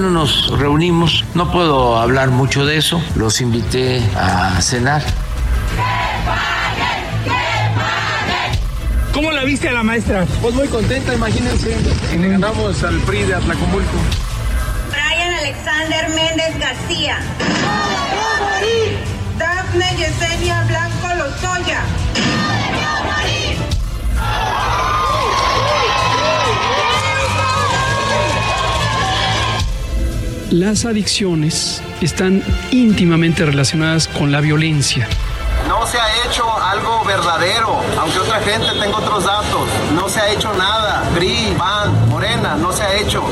Nos reunimos, no puedo hablar mucho de eso, los invité a cenar. ¿Cómo la viste a la maestra? Pues muy contenta, imagínense. Le ganamos al PRI de Atlacomulco. Brian Alexander Méndez García. Dafne Yesenia Blanco Lozoya. Las adicciones están íntimamente relacionadas con la violencia. No se ha hecho algo verdadero, aunque otra gente tenga otros datos. No se ha hecho nada. PRI, PAN, Morena, no se ha hecho.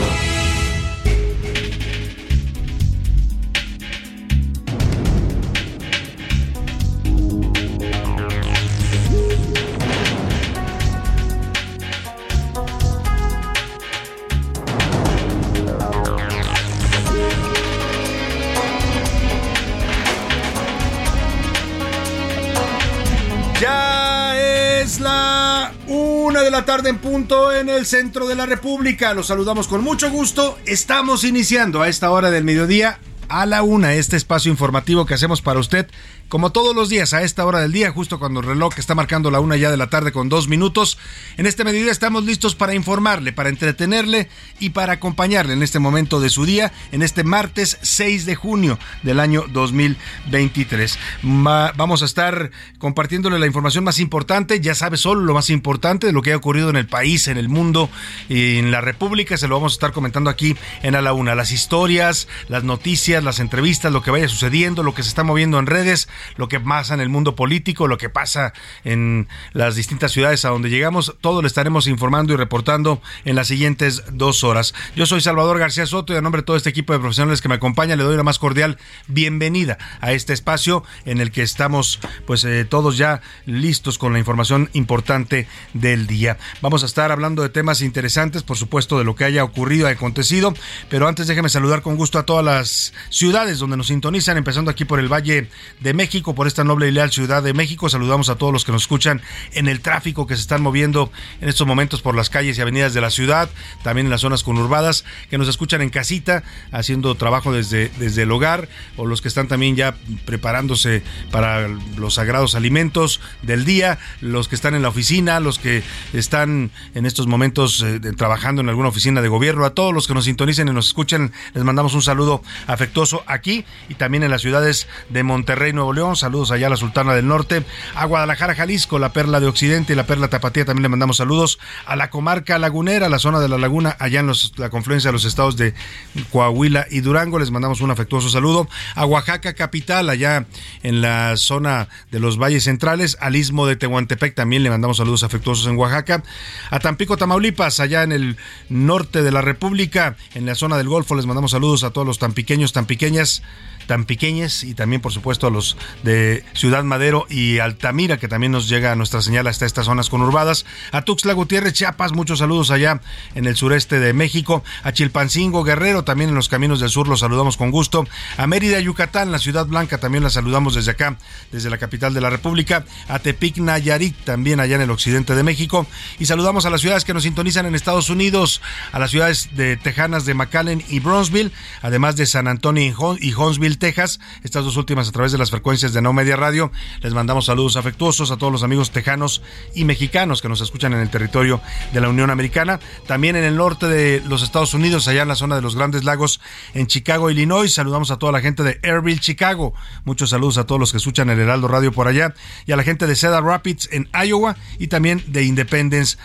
De la tarde en punto en el centro de la República. Los saludamos con mucho gusto. Estamos iniciando a esta hora del mediodía a la una este espacio informativo que hacemos para usted como todos los días a esta hora del día, justo cuando el reloj está marcando la una ya de la tarde con dos minutos. En este mediodía estamos listos para informarle, para entretenerle y para acompañarle en este momento de su día, en este martes 6 de junio del año 2023. Ma- vamos a estar compartiéndole la información más importante, ya sabe solo lo más importante de lo que ha ocurrido en el país, en el mundo y en la República. Se lo vamos a estar comentando aquí en A la Una. Las historias, las noticias, las entrevistas, lo que vaya sucediendo, lo que se está moviendo en redes, lo que pasa en el mundo político, lo que pasa en las distintas ciudades a donde llegamos. Todo lo estaremos informando y reportando en las siguientes dos horas. Yo soy Salvador García Soto y a nombre de todo este equipo de profesionales que me acompaña le doy la más cordial bienvenida a este espacio en el que estamos pues eh, todos ya listos con la información importante del día. Vamos a estar hablando de temas interesantes, por supuesto, de lo que haya ocurrido acontecido, pero antes déjeme saludar con gusto a todas las ciudades donde nos sintonizan, empezando aquí por el Valle de México, por esta noble y leal Ciudad de México. Saludamos a todos los que nos escuchan en el tráfico que se están moviendo en estos momentos por las calles y avenidas de la ciudad, también en las zonas conurbadas, que nos escuchan en casita, haciendo trabajo desde, desde el hogar, o los que están también ya preparándose para los sagrados alimentos del día, los que están en la oficina, los que están en estos momentos eh, trabajando en alguna oficina de gobierno, a todos los que nos sintonicen y nos escuchan, les mandamos un saludo afectuoso aquí y también en las ciudades de Monterrey, Nuevo saludos allá a la Sultana del Norte, a Guadalajara, Jalisco, la Perla de Occidente y la Perla Tapatía, también le mandamos saludos a la comarca lagunera, la zona de la laguna, allá en la confluencia de los estados de Coahuila y Durango, les mandamos un afectuoso saludo, a Oaxaca capital, allá en la zona de los valles centrales, al istmo de Tehuantepec, también le mandamos saludos afectuosos en Oaxaca, a Tampico, Tamaulipas, allá en el norte de la República, en la zona del Golfo, les mandamos saludos a todos los pequeñas, tan pequeñas y también por supuesto a los de Ciudad Madero y Altamira que también nos llega a nuestra señal hasta estas zonas conurbadas, a Tuxtla Gutiérrez, Chiapas, muchos saludos allá en el sureste de México, a Chilpancingo, Guerrero, también en los caminos del sur los saludamos con gusto, a Mérida, Yucatán, la Ciudad Blanca también la saludamos desde acá, desde la capital de la República, a Tepic, Nayarit, también allá en el occidente de México. Y saludamos a las ciudades que nos sintonizan en Estados Unidos, a las ciudades de Tejanas de McAllen y Bronzeville, además de San Antonio y Huntsville, Texas, estas dos últimas a través de las frecuencias de No Media Radio. Les mandamos saludos afectuosos a todos los amigos tejanos y mexicanos que nos escuchan en el territorio de la Unión Americana. También en el norte de los Estados Unidos, allá en la zona de los Grandes Lagos, en Chicago, Illinois. Saludamos a toda la gente de Airville, Chicago. Muchos saludos a todos los que escuchan el Heraldo Radio por allá. Y a la gente de Cedar Rapids en Iowa y también de Independence,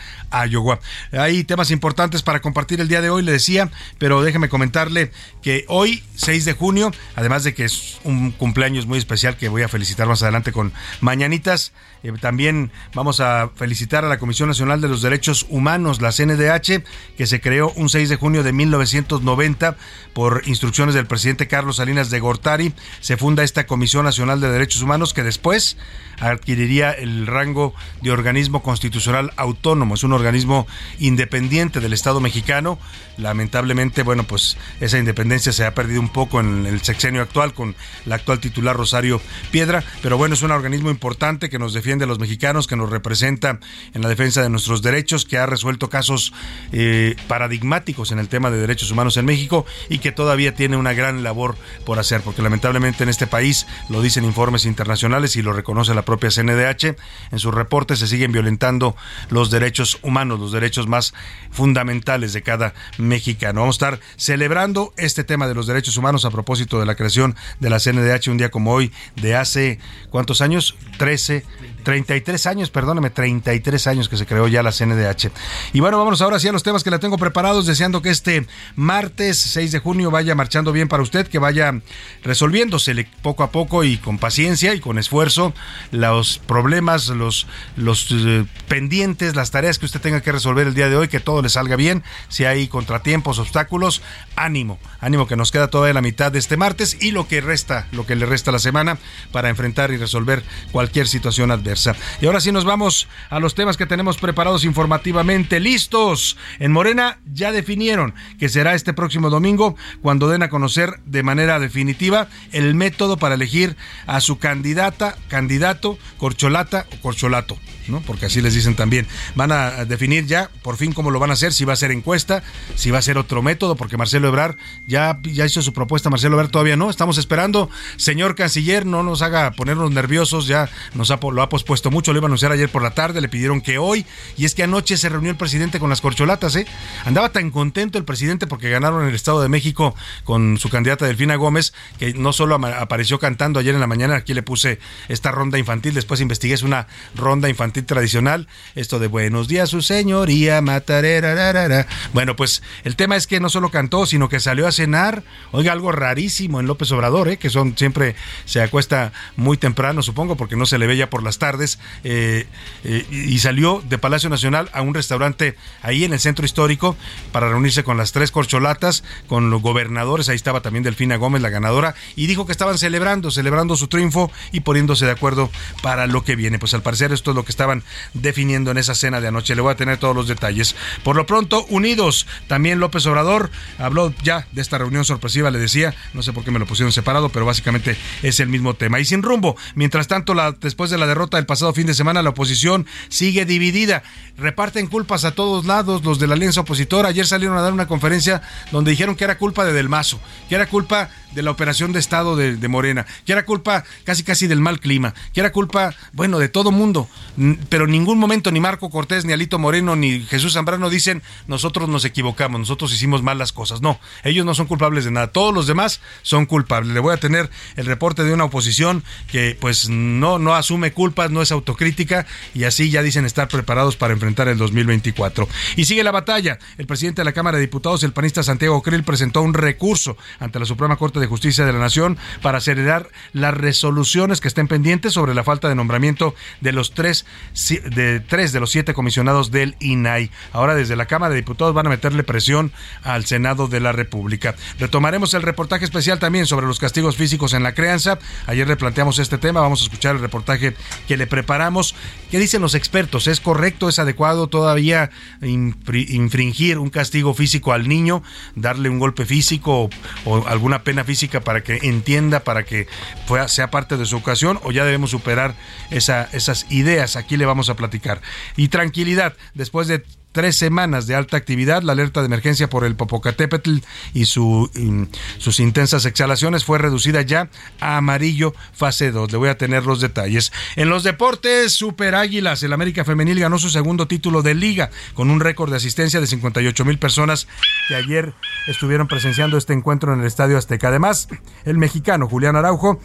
Iowa. Hay temas importantes para compartir el día de hoy, le decía, pero déjeme comentarle que hoy, 6 de junio, además de que es un cumpleaños muy especial que voy a felicitar más adelante con mañanitas, eh, también vamos a felicitar a la Comisión Nacional de los Derechos Humanos, la CNDH, que se creó un 6 de junio de 1990 por instrucciones del presidente Carlos Salinas de Gortari. Se funda esta Comisión Nacional de Derechos Humanos que después adquiriría el rango de organismo constitucional autónomo. Es un organismo independiente del Estado mexicano. Lamentablemente, bueno, pues esa independencia se ha perdido un poco en el sexenio actual con la actual titular Rosario Piedra, pero bueno, es un organismo importante que nos defiende a los mexicanos, que nos representa en la defensa de nuestros derechos, que ha resuelto casos eh, paradigmáticos en el tema de derechos humanos en México y que todavía tiene una gran labor por hacer, porque lamentablemente en este país, lo dicen informes internacionales y lo reconoce la propia CNDH, en sus reportes se siguen violentando los derechos humanos, los derechos más fundamentales de cada mexicano. Vamos a estar celebrando este tema de los derechos humanos a propósito de la creación de la CNDH un día como hoy de hace, ¿cuántos años? 13, 33 años, perdóneme, 33 años que se creó ya la CNDH. Y bueno, vamos ahora sí a los temas que la tengo preparados, deseando que este martes 6 de vaya marchando bien para usted, que vaya resolviéndose poco a poco y con paciencia y con esfuerzo los problemas, los, los eh, pendientes, las tareas que usted tenga que resolver el día de hoy, que todo le salga bien. Si hay contratiempos, obstáculos, ánimo, ánimo que nos queda todavía la mitad de este martes y lo que resta, lo que le resta la semana para enfrentar y resolver cualquier situación adversa. Y ahora sí nos vamos a los temas que tenemos preparados informativamente. Listos. En Morena ya definieron que será este próximo domingo cuando den a conocer de manera definitiva el método para elegir a su candidata, candidato, corcholata o corcholato. ¿no? Porque así les dicen también. Van a definir ya por fin cómo lo van a hacer, si va a ser encuesta, si va a ser otro método, porque Marcelo Ebrar ya, ya hizo su propuesta, Marcelo Ebrar todavía no. Estamos esperando, señor canciller, no nos haga ponernos nerviosos, ya nos lo ha pospuesto mucho, lo iba a anunciar ayer por la tarde, le pidieron que hoy, y es que anoche se reunió el presidente con las corcholatas, ¿eh? Andaba tan contento el presidente porque ganaron el Estado de México con su candidata Delfina Gómez, que no solo apareció cantando ayer en la mañana, aquí le puse esta ronda infantil, después investigué, es una ronda infantil tradicional, esto de buenos días, su señoría, matarera. Bueno, pues el tema es que no solo cantó, sino que salió a cenar. Oiga, algo rarísimo en López Obrador, ¿eh? que son siempre se acuesta muy temprano, supongo, porque no se le ve ya por las tardes. Eh, eh, y salió de Palacio Nacional a un restaurante ahí en el centro histórico para reunirse con las tres corcholatas, con los gobernadores. Ahí estaba también Delfina Gómez, la ganadora, y dijo que estaban celebrando, celebrando su triunfo y poniéndose de acuerdo para lo que viene. Pues al parecer esto es lo que estaban definiendo en esa cena de anoche. Le voy a tener todos los detalles. Por lo pronto, unidos. También López Obrador habló ya de esta reunión sorpresiva, le decía. No sé por qué me lo pusieron separado, pero básicamente es el mismo tema. Y sin rumbo. Mientras tanto, la, después de la derrota del pasado fin de semana, la oposición sigue dividida. Reparten culpas a todos lados los de la alianza opositora. Ayer salieron a dar una conferencia donde dijeron que era culpa de Del Mazo, que era culpa de la operación de Estado de, de Morena, que era culpa casi casi del mal clima, que era culpa, bueno, de todo mundo pero en ningún momento ni Marco Cortés, ni Alito Moreno, ni Jesús Zambrano dicen nosotros nos equivocamos, nosotros hicimos mal las cosas. No, ellos no son culpables de nada. Todos los demás son culpables. Le voy a tener el reporte de una oposición que pues no, no asume culpas, no es autocrítica y así ya dicen estar preparados para enfrentar el 2024. Y sigue la batalla. El presidente de la Cámara de Diputados, el panista Santiago Krill, presentó un recurso ante la Suprema Corte de Justicia de la Nación para acelerar las resoluciones que estén pendientes sobre la falta de nombramiento de los tres de tres de los siete comisionados del INAI. Ahora desde la Cámara de Diputados van a meterle presión al Senado de la República. Retomaremos el reportaje especial también sobre los castigos físicos en la crianza. Ayer le planteamos este tema, vamos a escuchar el reportaje que le preparamos. ¿Qué dicen los expertos? ¿Es correcto, es adecuado todavía infringir un castigo físico al niño, darle un golpe físico o, alguna pena física para que entienda, para que sea parte de su ocasión o ya debemos superar esa, esas ideas? Aquí le vamos a platicar. Y tranquilidad, después de tres semanas de alta actividad. La alerta de emergencia por el Popocatépetl y su, sus intensas exhalaciones fue reducida ya a amarillo fase 2. Le voy a tener los detalles. En los deportes, Super Águilas. El América Femenil ganó su segundo título de liga con un récord de asistencia de 58 mil personas que ayer estuvieron presenciando este encuentro en el Estadio Azteca. Además, el mexicano Julián Araujo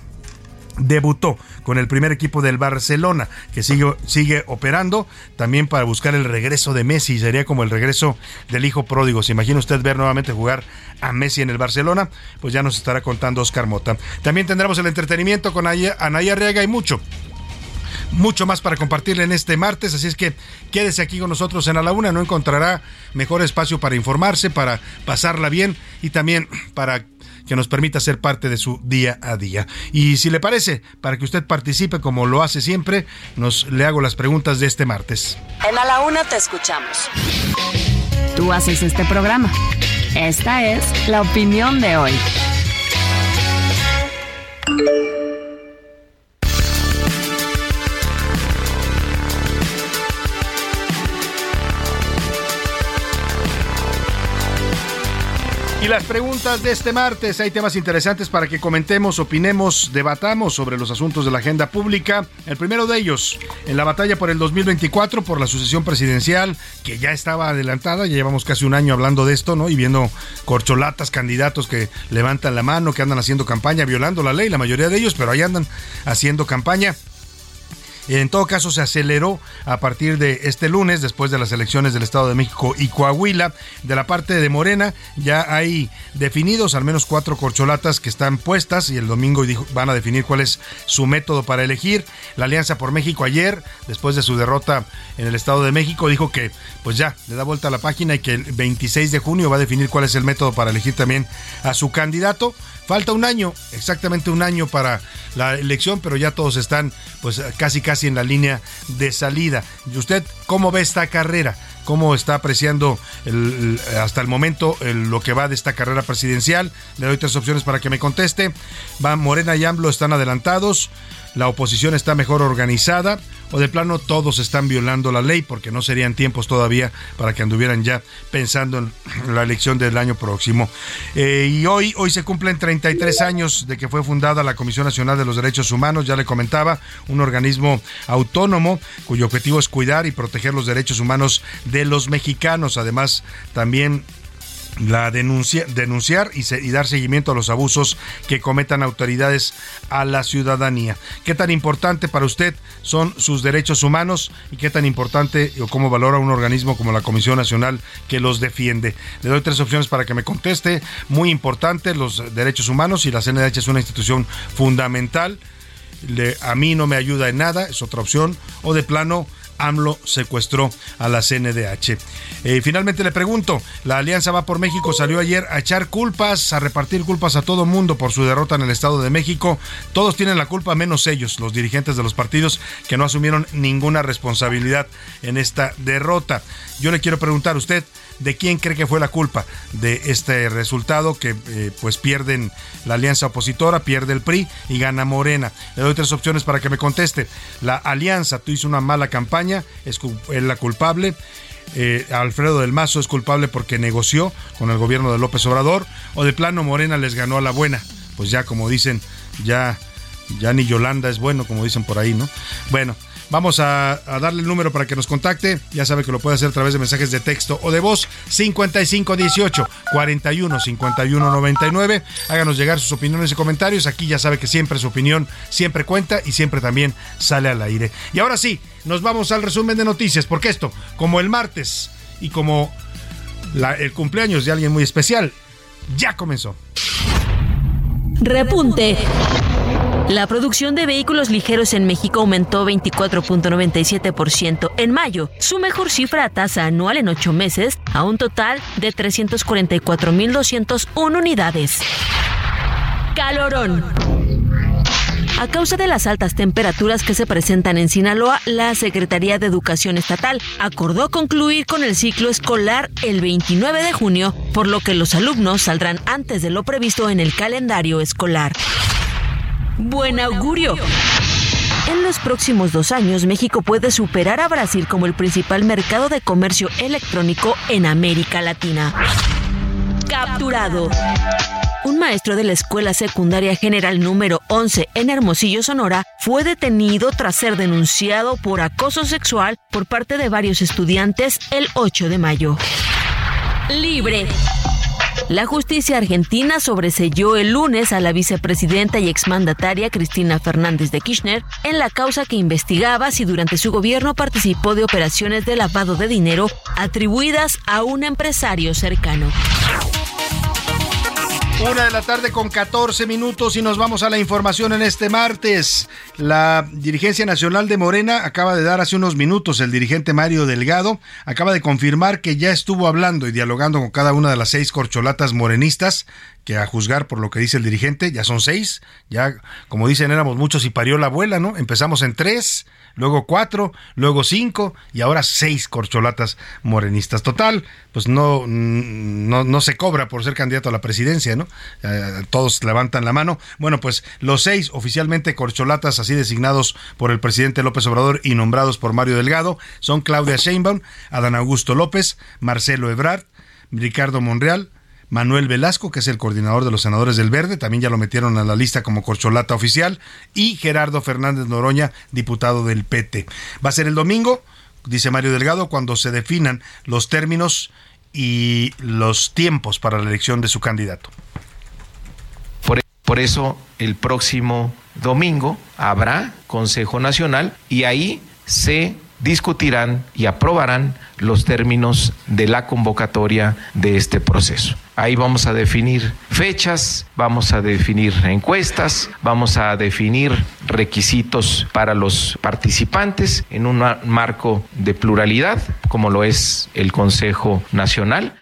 debutó con el primer equipo del Barcelona, que sigue, sigue operando también para buscar el regreso de Messi. Sería como el regreso del hijo pródigo. ¿Se imagina usted ver nuevamente jugar a Messi en el Barcelona? Pues ya nos estará contando Oscar Mota. También tendremos el entretenimiento con Anaya Arriaga y mucho mucho más para compartirle en este martes, así es que quédese aquí con nosotros en A la Una, no encontrará mejor espacio para informarse, para pasarla bien y también para que nos permita ser parte de su día a día. Y si le parece, para que usted participe como lo hace siempre, nos le hago las preguntas de este martes. En A la Una te escuchamos. Tú haces este programa. Esta es la opinión de hoy. Y las preguntas de este martes, hay temas interesantes para que comentemos, opinemos, debatamos sobre los asuntos de la agenda pública. El primero de ellos, en la batalla por el 2024, por la sucesión presidencial, que ya estaba adelantada, ya llevamos casi un año hablando de esto, ¿no? Y viendo corcholatas, candidatos que levantan la mano, que andan haciendo campaña, violando la ley, la mayoría de ellos, pero ahí andan haciendo campaña. En todo caso, se aceleró a partir de este lunes, después de las elecciones del Estado de México y Coahuila. De la parte de Morena, ya hay definidos al menos cuatro corcholatas que están puestas y el domingo van a definir cuál es su método para elegir. La Alianza por México ayer, después de su derrota en el Estado de México, dijo que pues ya le da vuelta a la página y que el 26 de junio va a definir cuál es el método para elegir también a su candidato. Falta un año, exactamente un año para la elección, pero ya todos están pues casi casi en la línea de salida. ¿Y usted cómo ve esta carrera? ¿Cómo está apreciando hasta el momento lo que va de esta carrera presidencial? Le doy tres opciones para que me conteste. Va Morena y AMLO están adelantados la oposición está mejor organizada o de plano todos están violando la ley porque no serían tiempos todavía para que anduvieran ya pensando en la elección del año próximo. Eh, y hoy, hoy se cumplen 33 años de que fue fundada la Comisión Nacional de los Derechos Humanos, ya le comentaba, un organismo autónomo cuyo objetivo es cuidar y proteger los derechos humanos de los mexicanos. Además, también la denuncia, denunciar y, y, dar seguimiento a los abusos que cometan autoridades a la ciudadanía. ¿Qué tan importante para usted son sus derechos humanos y qué tan importante o cómo valora un organismo como la Comisión Nacional que los defiende? Le doy tres opciones para que me conteste. Muy importante los derechos humanos y la CNDH es una institución fundamental. A mí no me ayuda en nada, es otra opción. O de plano, AMLO secuestró a la CNDH. Eh, finalmente le pregunto, la Alianza Va por México salió ayer a echar culpas, a repartir culpas a todo mundo por su derrota en el Estado de México. Todos tienen la culpa menos ellos, los dirigentes de los partidos que no asumieron ninguna responsabilidad en esta derrota. Yo le quiero preguntar a usted, ¿de quién cree que fue la culpa de este resultado que eh, pues pierden la alianza opositora, pierde el PRI y gana Morena? Le doy tres opciones para que me conteste. La alianza tú hizo una mala campaña, es, la culpable. Eh, Alfredo del Mazo es culpable porque negoció con el gobierno de López Obrador o de plano Morena les ganó a la buena. Pues ya como dicen, ya ya ni Yolanda es bueno, como dicen por ahí, ¿no? Bueno, Vamos a, darle el número para que nos contacte. Ya sabe que lo puede hacer a través de mensajes de texto o de voz 5518 41 51 99. Háganos llegar sus opiniones y comentarios. Aquí ya sabe que siempre su opinión siempre cuenta y siempre también sale al aire. Y ahora sí, nos vamos al resumen de noticias, porque esto, como el martes y como el cumpleaños de alguien muy especial, ya comenzó. Repunte. La producción de vehículos ligeros en México aumentó 24.97% en mayo, su mejor cifra a tasa anual en ocho meses, a un total de 344.201 unidades. Calorón. A causa de las altas temperaturas que se presentan en Sinaloa, la Secretaría de Educación Estatal acordó concluir con el ciclo escolar el 29 de junio, por lo que los alumnos saldrán antes de lo previsto en el calendario escolar. Buen augurio. En los próximos dos años, México puede superar a Brasil como el principal mercado de comercio electrónico en América Latina. Capturado. Un maestro de la Escuela Secundaria General número 11 en Hermosillo, Sonora, fue detenido tras ser denunciado por acoso sexual por parte de varios estudiantes el 8 de mayo. Libre. La justicia argentina sobreselló el lunes a la vicepresidenta y exmandataria Cristina Fernández de Kirchner en la causa que investigaba si durante su gobierno participó de operaciones de lavado de dinero atribuidas a un empresario cercano. Una de la tarde con 14 minutos y nos vamos a la información en este martes. La dirigencia nacional de Morena acaba de dar hace unos minutos, el dirigente Mario Delgado acaba de confirmar que ya estuvo hablando y dialogando con cada una de las seis corcholatas morenistas que a juzgar por lo que dice el dirigente, ya son seis, ya como dicen éramos muchos y parió la abuela, ¿no? Empezamos en tres, luego cuatro, luego cinco y ahora seis corcholatas morenistas. Total, pues no, no, no se cobra por ser candidato a la presidencia, ¿no? Eh, todos levantan la mano. Bueno, pues los seis oficialmente corcholatas así designados por el presidente López Obrador y nombrados por Mario Delgado son Claudia Sheinbaum, Adán Augusto López, Marcelo Ebrard, Ricardo Monreal, Manuel Velasco, que es el coordinador de los senadores del Verde, también ya lo metieron a la lista como corcholata oficial, y Gerardo Fernández Noroña, diputado del PT. Va a ser el domingo, dice Mario Delgado, cuando se definan los términos y los tiempos para la elección de su candidato. Por, eso el próximo domingo habrá Consejo Nacional y ahí se discutirán y aprobarán los términos de la convocatoria de este proceso. Ahí vamos a definir fechas, vamos a definir encuestas, vamos a definir requisitos para los participantes en un marco de pluralidad, como lo es el Consejo Nacional.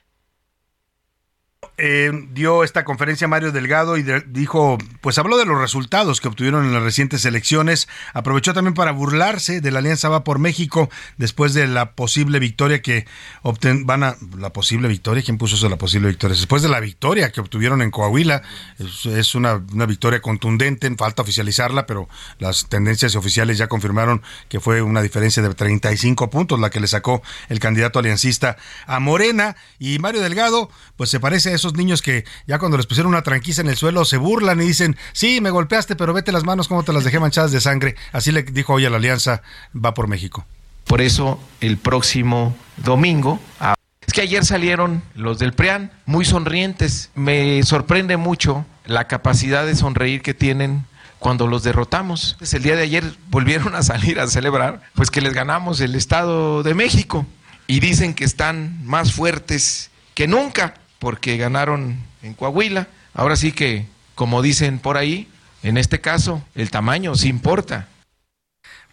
Eh, dio esta conferencia Mario Delgado y dijo, pues habló de los resultados que obtuvieron en las recientes elecciones, aprovechó también para burlarse de la Alianza Va por México después de la posible victoria que obten van a la posible victoria, ¿quién puso eso la posible victoria? Después de la victoria que obtuvieron en Coahuila, es, una, una, victoria contundente, falta oficializarla, pero las tendencias oficiales ya confirmaron que fue una diferencia de 35 puntos la que le sacó el candidato aliancista a Morena y Mario Delgado, pues se parece a eso niños que ya cuando les pusieron una tranquisa en el suelo se burlan y dicen, sí, me golpeaste, pero vete las manos como te las dejé manchadas de sangre. Así le dijo hoy a la Alianza, va por México. Por eso el próximo domingo... Es que ayer salieron los del PRIAN muy sonrientes. Me sorprende mucho la capacidad de sonreír que tienen cuando los derrotamos. El día de ayer volvieron a salir a celebrar, pues que les ganamos el Estado de México y dicen que están más fuertes que nunca porque ganaron en Coahuila. Ahora sí que, como dicen por ahí, en este caso, el tamaño sí importa.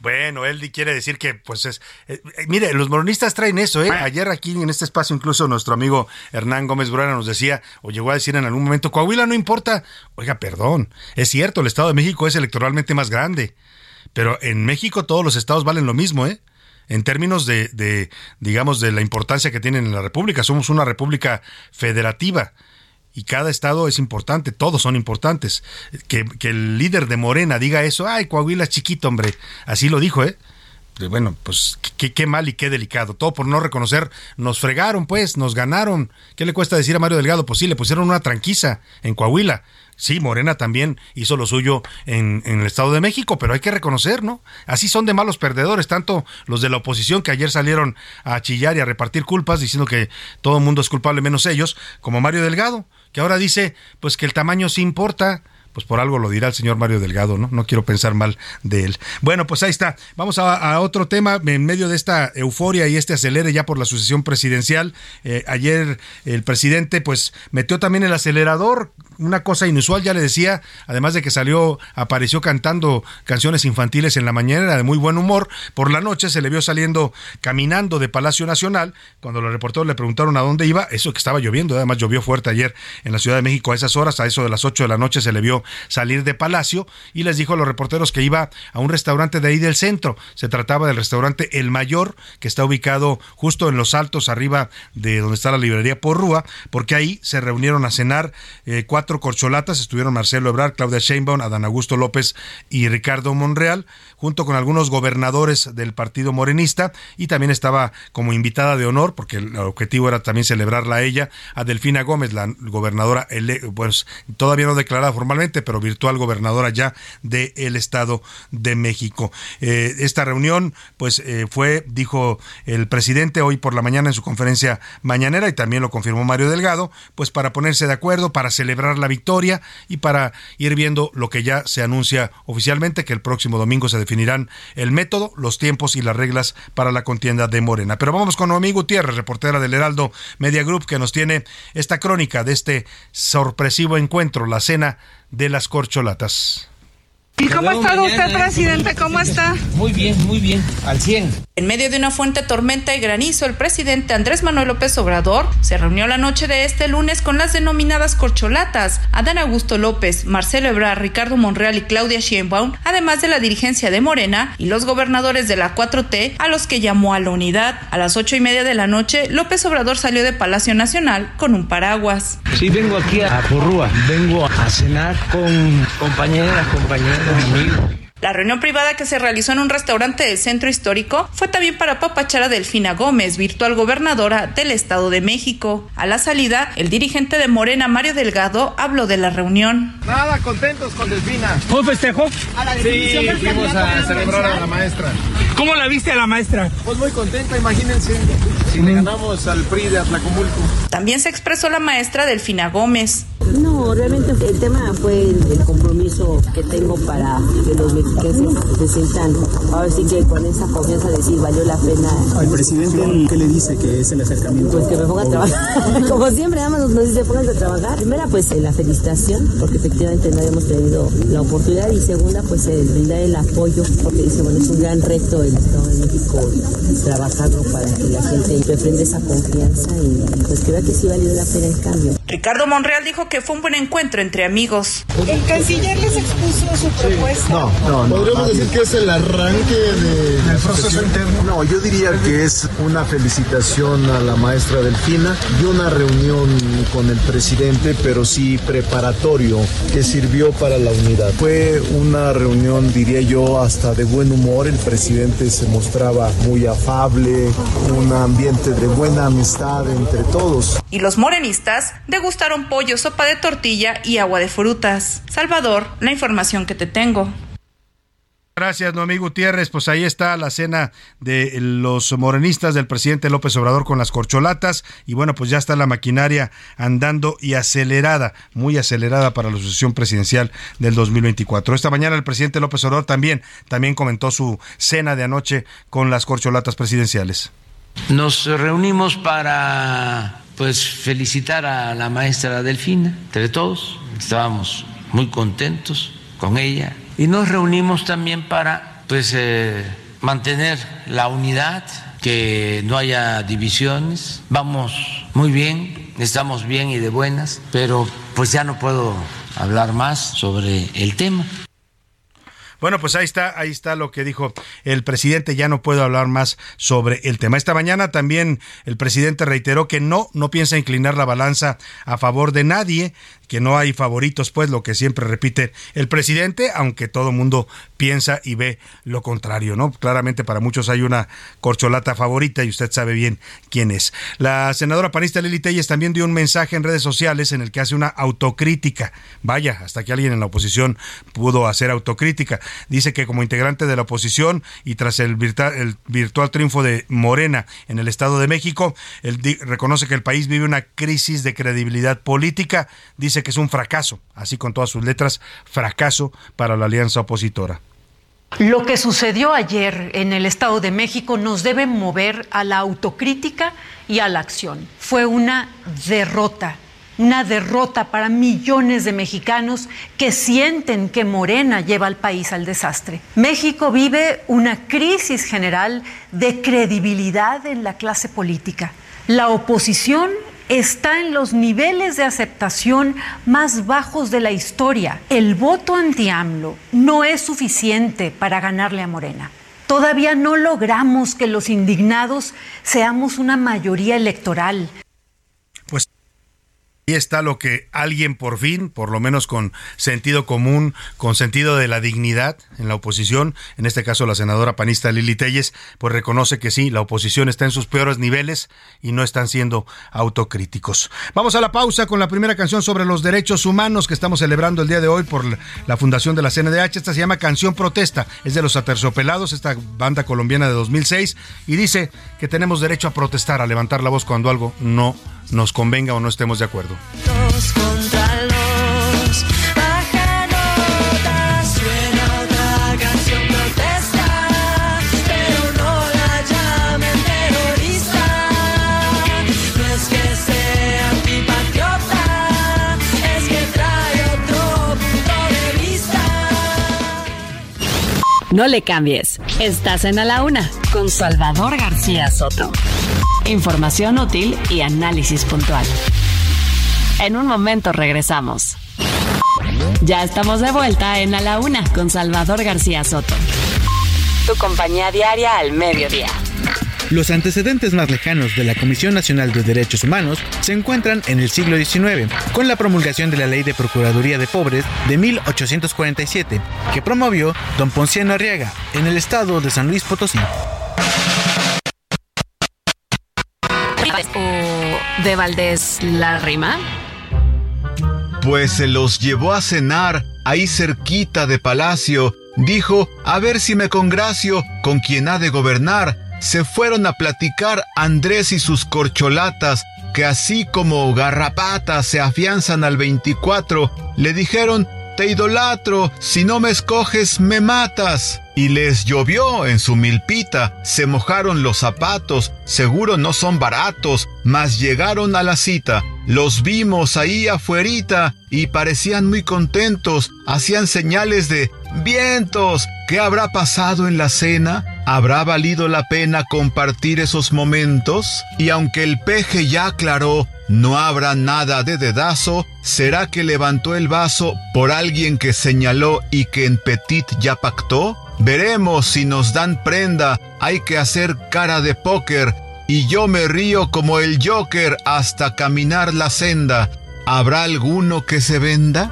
Bueno, él quiere decir que, pues es. Eh, eh, mire, los moronistas traen eso, ¿eh? Ayer aquí en este espacio, incluso nuestro amigo Hernán Gómez Bruera nos decía, o llegó a decir en algún momento, Coahuila no importa. Oiga, perdón, es cierto, el Estado de México es electoralmente más grande, pero en México todos los estados valen lo mismo, ¿eh? En términos de, digamos, de la importancia que tienen en la República. Somos una República federativa y cada estado es importante, todos son importantes. Que, que, el líder de Morena diga eso, ay, Coahuila es chiquito, hombre. Así lo dijo, ¿eh? Bueno, pues qué, qué mal y qué delicado. Todo por no reconocer, nos fregaron, pues, nos ganaron. ¿Qué le cuesta decir a Mario Delgado? Pues sí, le pusieron una tranquiza en Coahuila. Sí, Morena también hizo lo suyo en, el Estado de México, pero hay que reconocer, ¿no? Así son de malos perdedores, tanto los de la oposición que ayer salieron a chillar y a repartir culpas diciendo que todo el mundo es culpable menos ellos, como Mario Delgado, que ahora dice pues que el tamaño sí importa, pues por algo lo dirá el señor Mario Delgado, ¿no? No quiero pensar mal de él. Bueno, pues ahí está. Vamos a, otro tema. En medio de esta euforia y este acelere ya por la sucesión presidencial, eh, ayer el presidente pues metió también el acelerador una cosa inusual, ya le decía, además de que salió, apareció cantando canciones infantiles en la mañana, era de muy buen humor, por la noche se le vio saliendo caminando de Palacio Nacional, cuando los reporteros le preguntaron a dónde iba, eso que estaba lloviendo, además llovió fuerte ayer en la Ciudad de México a esas horas, a eso de las 8 de la noche se le vio salir de Palacio y les dijo a los reporteros que iba a un restaurante de ahí del centro, se trataba del restaurante El Mayor, que está ubicado justo en los altos arriba de donde está la librería Porrúa, porque ahí se reunieron a cenar eh, cuatro corcholatas, estuvieron Marcelo Ebrard, Claudia Sheinbaum, Adán Augusto López y Ricardo Monreal, junto con algunos gobernadores del partido morenista y también estaba como invitada de honor, porque el objetivo era también celebrarla a ella, a Delfina Gómez, la gobernadora, pues todavía no declarada formalmente, pero virtual gobernadora ya del Estado de México. Eh, esta reunión, pues eh, fue, dijo el presidente hoy por la mañana en su conferencia mañanera y también lo confirmó Mario Delgado, pues para ponerse de acuerdo, para celebrar la victoria y para ir viendo lo que ya se anuncia oficialmente, que el próximo domingo se definirán el método, los tiempos y las reglas para la contienda de Morena. Pero vamos con Noemí Gutiérrez, reportera del Heraldo Media Group, que nos tiene esta crónica de este sorpresivo encuentro, la cena de las corcholatas. ¿Y cómo ha estado usted, presidente? ¿Cómo está? Muy bien, muy bien, al 100. En medio de una fuente tormenta y granizo, el presidente Andrés Manuel López Obrador se reunió la noche de este lunes con las denominadas corcholatas, Adán Augusto López, Marcelo Ebrard, Ricardo Monreal y Claudia Sheinbaum, además de la dirigencia de Morena y los gobernadores de la 4T, a los que llamó a la unidad. A las ocho y media de la noche, López Obrador salió de Palacio Nacional con un paraguas. Sí, vengo aquí a Porrúa, vengo a cenar con compañeras, compañeros la reunión privada que se realizó en un restaurante del centro histórico fue también para papachar a Delfina Gómez, virtual gobernadora del Estado de México. A la salida, el dirigente de Morena, Mario Delgado, habló de la reunión. Nada, contentos con Delfina. A la sí, fuimos a celebrar a la maestra. ¿Cómo la viste a la maestra? Pues muy contenta, imagínense. Si le ganamos al PRI de Atlacomulco. También se expresó la maestra Delfina Gómez. No, realmente el tema fue el, compromiso que tengo para que los mexicanos se sientan, ahora sí que con esa confianza decir valió la pena. Al presidente, ¿qué le dice que es el acercamiento? Pues que me ponga a trabajar. Como siempre, nada más nos dice pónganse a trabajar. Primera, pues la felicitación, porque efectivamente no habíamos tenido la oportunidad. Y segunda, pues el brindar el apoyo, porque dice, bueno, es un gran reto el Estado de México trabajarlo para que la gente refrende esa confianza y pues creo que sí valió la pena el cambio. Ricardo Monreal dijo que fue un buen encuentro entre amigos. ¿El canciller les expuso su propuesta? No, no, no. Podríamos decir que es el arranque del proceso interno. No, yo diría que es una felicitación a la maestra Delfina y una reunión con el presidente, pero sí preparatorio, que sirvió para la unidad. Fue una reunión, diría yo, hasta de buen humor. El presidente se mostraba muy afable, un ambiente de buena amistad entre todos. Y los morenistas degustaron pollo, sopa de tortilla y agua de frutas. Salvador, la información que te tengo. Gracias, Noemí Gutiérrez. Pues ahí está la cena de los morenistas del presidente López Obrador con las corcholatas. Y bueno, pues ya está la maquinaria andando y acelerada, muy acelerada para la sucesión presidencial del 2024. Esta mañana el presidente López Obrador también, también comentó su cena de anoche con las corcholatas presidenciales. Nos reunimos para pues felicitar a la maestra Delfina, entre todos. Estábamos muy contentos con ella y nos reunimos también para pues eh, mantener la unidad, que no haya divisiones. Vamos muy bien, estamos bien y de buenas, pero pues ya no puedo hablar más sobre el tema. Bueno, pues ahí está, ahí está lo que dijo el presidente. Ya no puedo hablar más sobre el tema. Esta mañana también el presidente reiteró que no, no piensa inclinar la balanza a favor de nadie, que no hay favoritos, pues lo que siempre repite el presidente, aunque todo mundo piensa y ve lo contrario, ¿no? Claramente para muchos hay una corcholata favorita y usted sabe bien quién es. La senadora panista Lili Telles también dio un mensaje en redes sociales en el que hace una autocrítica. Vaya, hasta que alguien en la oposición pudo hacer autocrítica. Dice que como integrante de la oposición y tras el virtual, el virtual triunfo de Morena en el Estado de México, él reconoce que el país vive una crisis de credibilidad política. Dice que es un fracaso, así con todas sus letras, fracaso para la alianza opositora. Lo que sucedió ayer en el Estado de México nos debe mover a la autocrítica y a la acción. Fue una derrota, una derrota para millones de mexicanos que sienten que Morena lleva al país al desastre. México vive una crisis general de credibilidad en la clase política. La oposición está en los niveles de aceptación más bajos de la historia. El voto anti-AMLO no es suficiente para ganarle a Morena. Todavía no logramos que los indignados seamos una mayoría electoral. Y está lo que alguien por fin, por lo menos con sentido común, con sentido de la dignidad en la oposición, en este caso la senadora panista Lili Telles, pues reconoce que sí, la oposición está en sus peores niveles y no están siendo autocríticos. Vamos a la pausa con la primera canción sobre los derechos humanos que estamos celebrando el día de hoy por la fundación de la CNDH. Esta se llama Canción Protesta, es de los Aterciopelados, esta banda colombiana de 2006, y dice que tenemos derecho a protestar, a levantar la voz cuando algo no nos convenga o no estemos de acuerdo. No le cambies. Estás en A la Una con Salvador García Soto. Información útil y análisis puntual. En un momento regresamos. Ya estamos de vuelta en A la Una con Salvador García Soto. Tu compañía diaria al mediodía. Los antecedentes más lejanos de la Comisión Nacional de Derechos Humanos se encuentran en el siglo XIX, con la promulgación de la Ley de Procuraduría de Pobres de 1847, que promovió don Ponciano Arriaga en el estado de San Luis Potosí. De Valdés la rima? Pues se los llevó a cenar ahí cerquita de palacio. Dijo, a ver si me congracio con quien ha de gobernar se fueron a platicar Andrés y sus corcholatas, que así como garrapatas se afianzan al 24, le dijeron, te idolatro, si no me escoges me matas. Y les llovió en su milpita, se mojaron los zapatos, seguro no son baratos, mas llegaron a la cita. Los vimos ahí afuerita y parecían muy contentos, hacían señales de vientos. ¿Qué habrá pasado en la cena? ¿Habrá valido la pena compartir esos momentos? Y aunque el peje ya aclaró, no habrá nada de dedazo, ¿será que levantó el vaso por alguien que señaló y que en Petit ya pactó? Veremos si nos dan prenda, hay que hacer cara de póker, y yo me río como el Joker hasta caminar la senda. ¿Habrá alguno que se venda?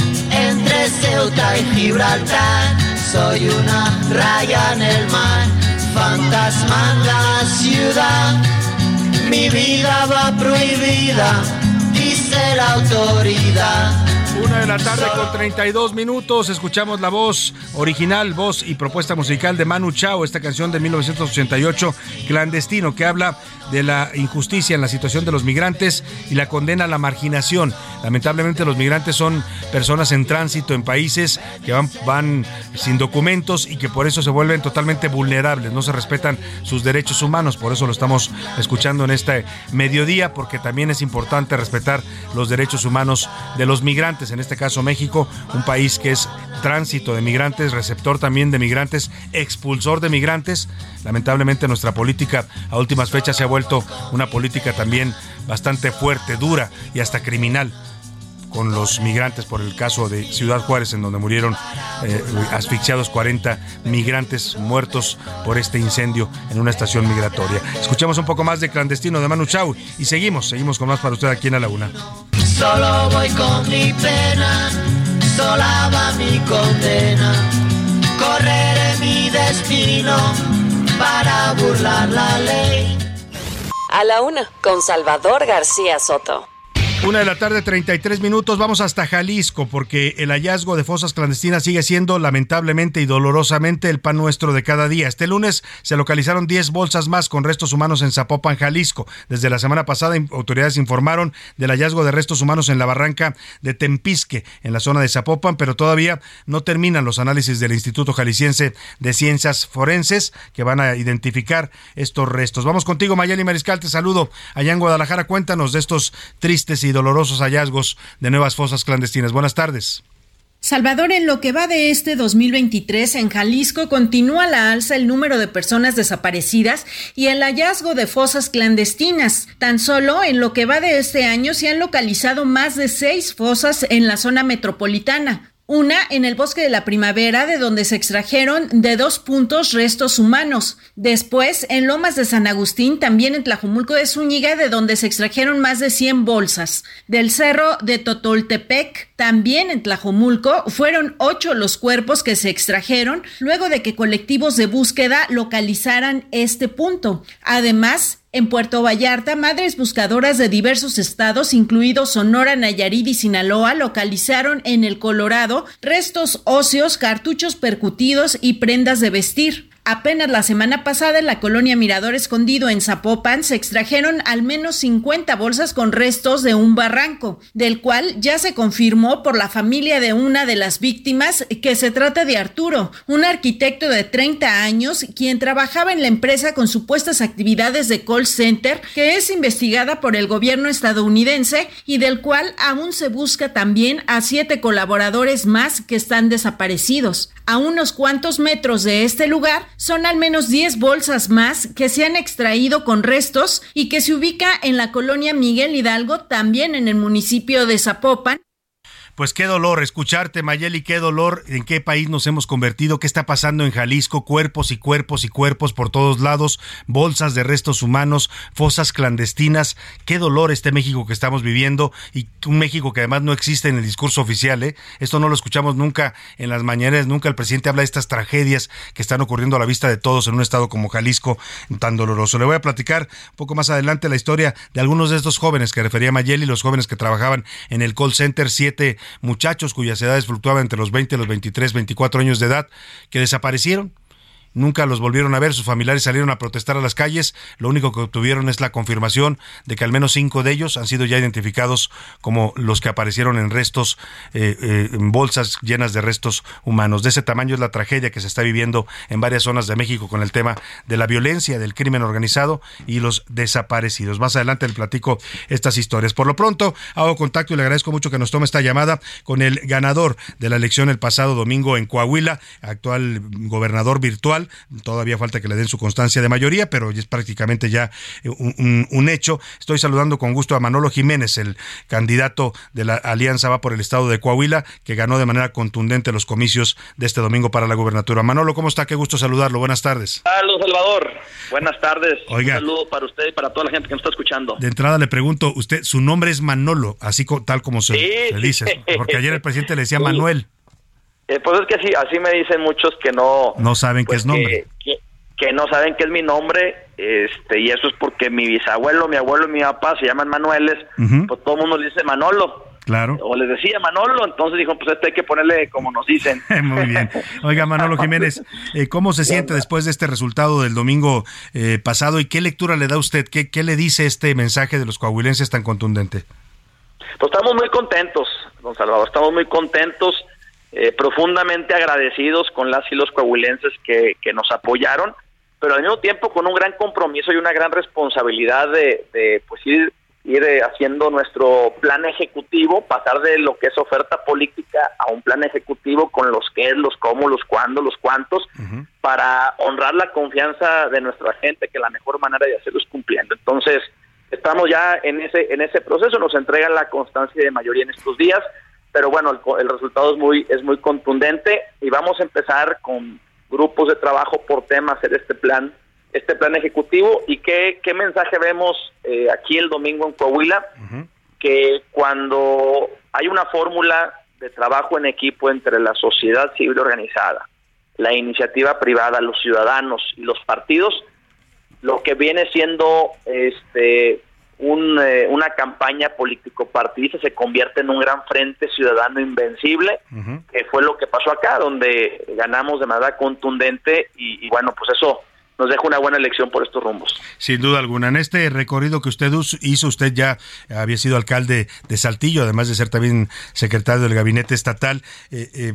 Ceuta y Gibraltar. Soy una raya en el mar, fantasma en la ciudad. Mi vida va prohibida, dice la autoridad. Una de la tarde con 32 minutos. Escuchamos la voz original, voz y propuesta musical de Manu Chao, esta canción de 1988, Clandestino, que habla de la injusticia en la situación de los migrantes y la condena a la marginación. Lamentablemente los migrantes son personas en tránsito en países que van, van sin documentos y que por eso se vuelven totalmente vulnerables, no se respetan sus derechos humanos, por eso lo estamos escuchando en este mediodía, porque también es importante respetar los derechos humanos de los migrantes, en este caso México, un país que es tránsito de migrantes, receptor también de migrantes, expulsor de migrantes. Lamentablemente nuestra política a últimas fechas se ha vuelto una política también bastante fuerte, dura y hasta criminal con los migrantes por el caso de Ciudad Juárez, en donde murieron eh, asfixiados 40 migrantes muertos por este incendio en una estación migratoria. Escuchamos un poco más de Clandestino de Manu Chao y seguimos, seguimos con más para usted aquí en La Laguna. Solo voy con mi pena, sola va mi condena, correré mi destino para burlar la ley. A la una, con Salvador García Soto. Una de la tarde, 33 minutos. Vamos hasta Jalisco porque el hallazgo de fosas clandestinas sigue siendo lamentablemente y dolorosamente el pan nuestro de cada día. Este lunes se localizaron 10 bolsas más con restos humanos en Zapopan, Jalisco. Desde la semana pasada, autoridades informaron del hallazgo de restos humanos en la barranca de Tempisque, en la zona de Zapopan, pero todavía no terminan los análisis del Instituto Jalisciense de Ciencias Forenses que van a identificar estos restos. Vamos contigo, Mayeli Mariscal. Te saludo allá en Guadalajara. Cuéntanos de estos tristes y dolorosos hallazgos de nuevas fosas clandestinas. Buenas tardes. Salvador, en lo que va de este 2023, en Jalisco continúa la alza el número de personas desaparecidas y el hallazgo de fosas clandestinas. Tan solo en lo que va de este año se han localizado más de seis fosas en la zona metropolitana. Una en el bosque de la primavera, de donde se extrajeron de dos puntos restos humanos. Después, en Lomas de San Agustín, también en Tlajumulco de Zúñiga, de donde se extrajeron más de 100 bolsas. Del cerro de Totoltepec, también en Tlajumulco, fueron ocho los cuerpos que se extrajeron luego de que colectivos de búsqueda localizaran este punto. Además, en Puerto Vallarta, madres buscadoras de diversos estados, incluidos Sonora, Nayarit y Sinaloa, localizaron en el Colorado restos óseos, cartuchos percutidos y prendas de vestir. Apenas la semana pasada en la colonia Mirador Escondido en Zapopan se extrajeron al menos 50 bolsas con restos de un barranco, del cual ya se confirmó por la familia de una de las víctimas que se trata de Arturo, un arquitecto de 30 años quien trabajaba en la empresa con supuestas actividades de call center que es investigada por el gobierno estadounidense y del cual aún se busca también a siete colaboradores más que están desaparecidos. A unos cuantos metros de este lugar son al menos 10 bolsas más que se han extraído con restos y que se ubica en la colonia Miguel Hidalgo, también en el municipio de Zapopan, pues qué dolor escucharte, Mayeli, qué dolor, en qué país nos hemos convertido, qué está pasando en Jalisco, cuerpos y cuerpos y cuerpos por todos lados, bolsas de restos humanos, fosas clandestinas, qué dolor este México que estamos viviendo y un México que además no existe en el discurso oficial, ¿eh? Esto no lo escuchamos nunca en las mañanas, nunca el presidente habla de estas tragedias que están ocurriendo a la vista de todos en un estado como Jalisco tan doloroso. Le voy a platicar un poco más adelante la historia de algunos de estos jóvenes que refería Mayeli, los jóvenes que trabajaban en el call center 7 muchachos cuyas edades fluctuaban entre los 20 y los 23, 24 años de edad, que desaparecieron nunca los volvieron a ver, sus familiares salieron a protestar a las calles, lo único que obtuvieron es la confirmación de que al menos cinco de ellos han sido ya identificados como los que aparecieron en restos, eh, eh, en bolsas llenas de restos humanos. De ese tamaño es la tragedia que se está viviendo en varias zonas de México con el tema de la violencia, del crimen organizado y los desaparecidos. Más adelante le platico estas historias. Por lo pronto, hago contacto y le agradezco mucho que nos tome esta llamada con el ganador de la elección el pasado domingo en Coahuila, actual gobernador virtual Todavía falta que le den su constancia de mayoría, pero es prácticamente ya eh, un, hecho. Estoy saludando con gusto a Manolo Jiménez, el candidato de la Alianza Va por el Estado de Coahuila, que ganó de manera contundente los comicios de este domingo para la gubernatura. Manolo, ¿cómo está? Qué gusto saludarlo. Buenas tardes. Saludos, Salvador. Buenas tardes. Oiga. Un saludo para usted y para toda la gente que nos está escuchando. De entrada le pregunto, usted, su nombre es Manolo, así tal como se, dice, porque ayer el presidente le decía Manuel. Eh, pues es que así, así me dicen muchos que no... No saben qué pues es nombre. Que, no saben qué es mi nombre, este y eso es porque mi bisabuelo, mi abuelo y mi papá se llaman Manueles, pues todo el mundo le dice Manolo. Claro. O les decía Manolo, entonces dijo, pues este hay que ponerle como nos dicen. Muy bien. Oiga, Manolo Jiménez, eh, ¿cómo se siente después de este resultado del domingo eh, pasado y qué lectura le da usted? ¿Qué, ¿Qué le dice este mensaje de los coahuilenses tan contundente? Pues estamos muy contentos, don Salvador, estamos muy contentos eh, profundamente agradecidos con las y los coahuilenses que, nos apoyaron, pero al mismo tiempo con un gran compromiso y una gran responsabilidad de, pues ir, ir eh, haciendo nuestro plan ejecutivo, pasar de lo que es oferta política a un plan ejecutivo con los qué, los cómo, los cuándo, los cuántos, para honrar la confianza de nuestra gente, que la mejor manera de hacerlo es cumpliendo. Entonces, estamos ya en ese, en ese proceso, nos entregan la constancia de mayoría en estos días pero bueno, el, resultado es muy, es muy contundente y vamos a empezar con grupos de trabajo por tema hacer este plan, este plan ejecutivo. Y qué, qué mensaje vemos eh, aquí el domingo en Coahuila, que cuando hay una fórmula de trabajo en equipo entre la sociedad civil organizada, la iniciativa privada, los ciudadanos y los partidos, lo que viene siendo este eh, una campaña político-partidista se convierte en un gran frente ciudadano invencible, que fue lo que pasó acá, donde ganamos de manera contundente y, bueno, pues eso nos deja una buena elección por estos rumbos. Sin duda alguna. En este recorrido que usted hizo, usted ya había sido alcalde de Saltillo, además de ser también secretario del gabinete estatal. Eh, eh,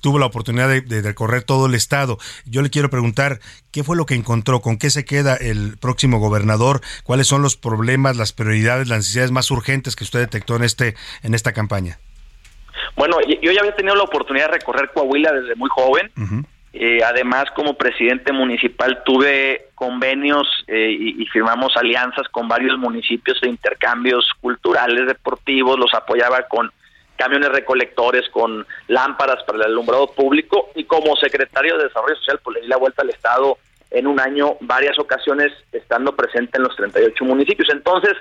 tuvo la oportunidad de, recorrer todo el estado. Yo le quiero preguntar, ¿qué fue lo que encontró? ¿Con qué se queda el próximo gobernador? ¿Cuáles son los problemas, las prioridades, las necesidades más urgentes que usted detectó en, este, en esta campaña? Bueno, yo ya había tenido la oportunidad de recorrer Coahuila desde muy joven. Eh, además, como presidente municipal tuve convenios eh, y, y, firmamos alianzas con varios municipios de intercambios culturales, deportivos, los apoyaba con camiones recolectores, con lámparas para el alumbrado público y como secretario de Desarrollo Social pues le di la vuelta al Estado en un año varias ocasiones estando presente en los 38 municipios. Entonces,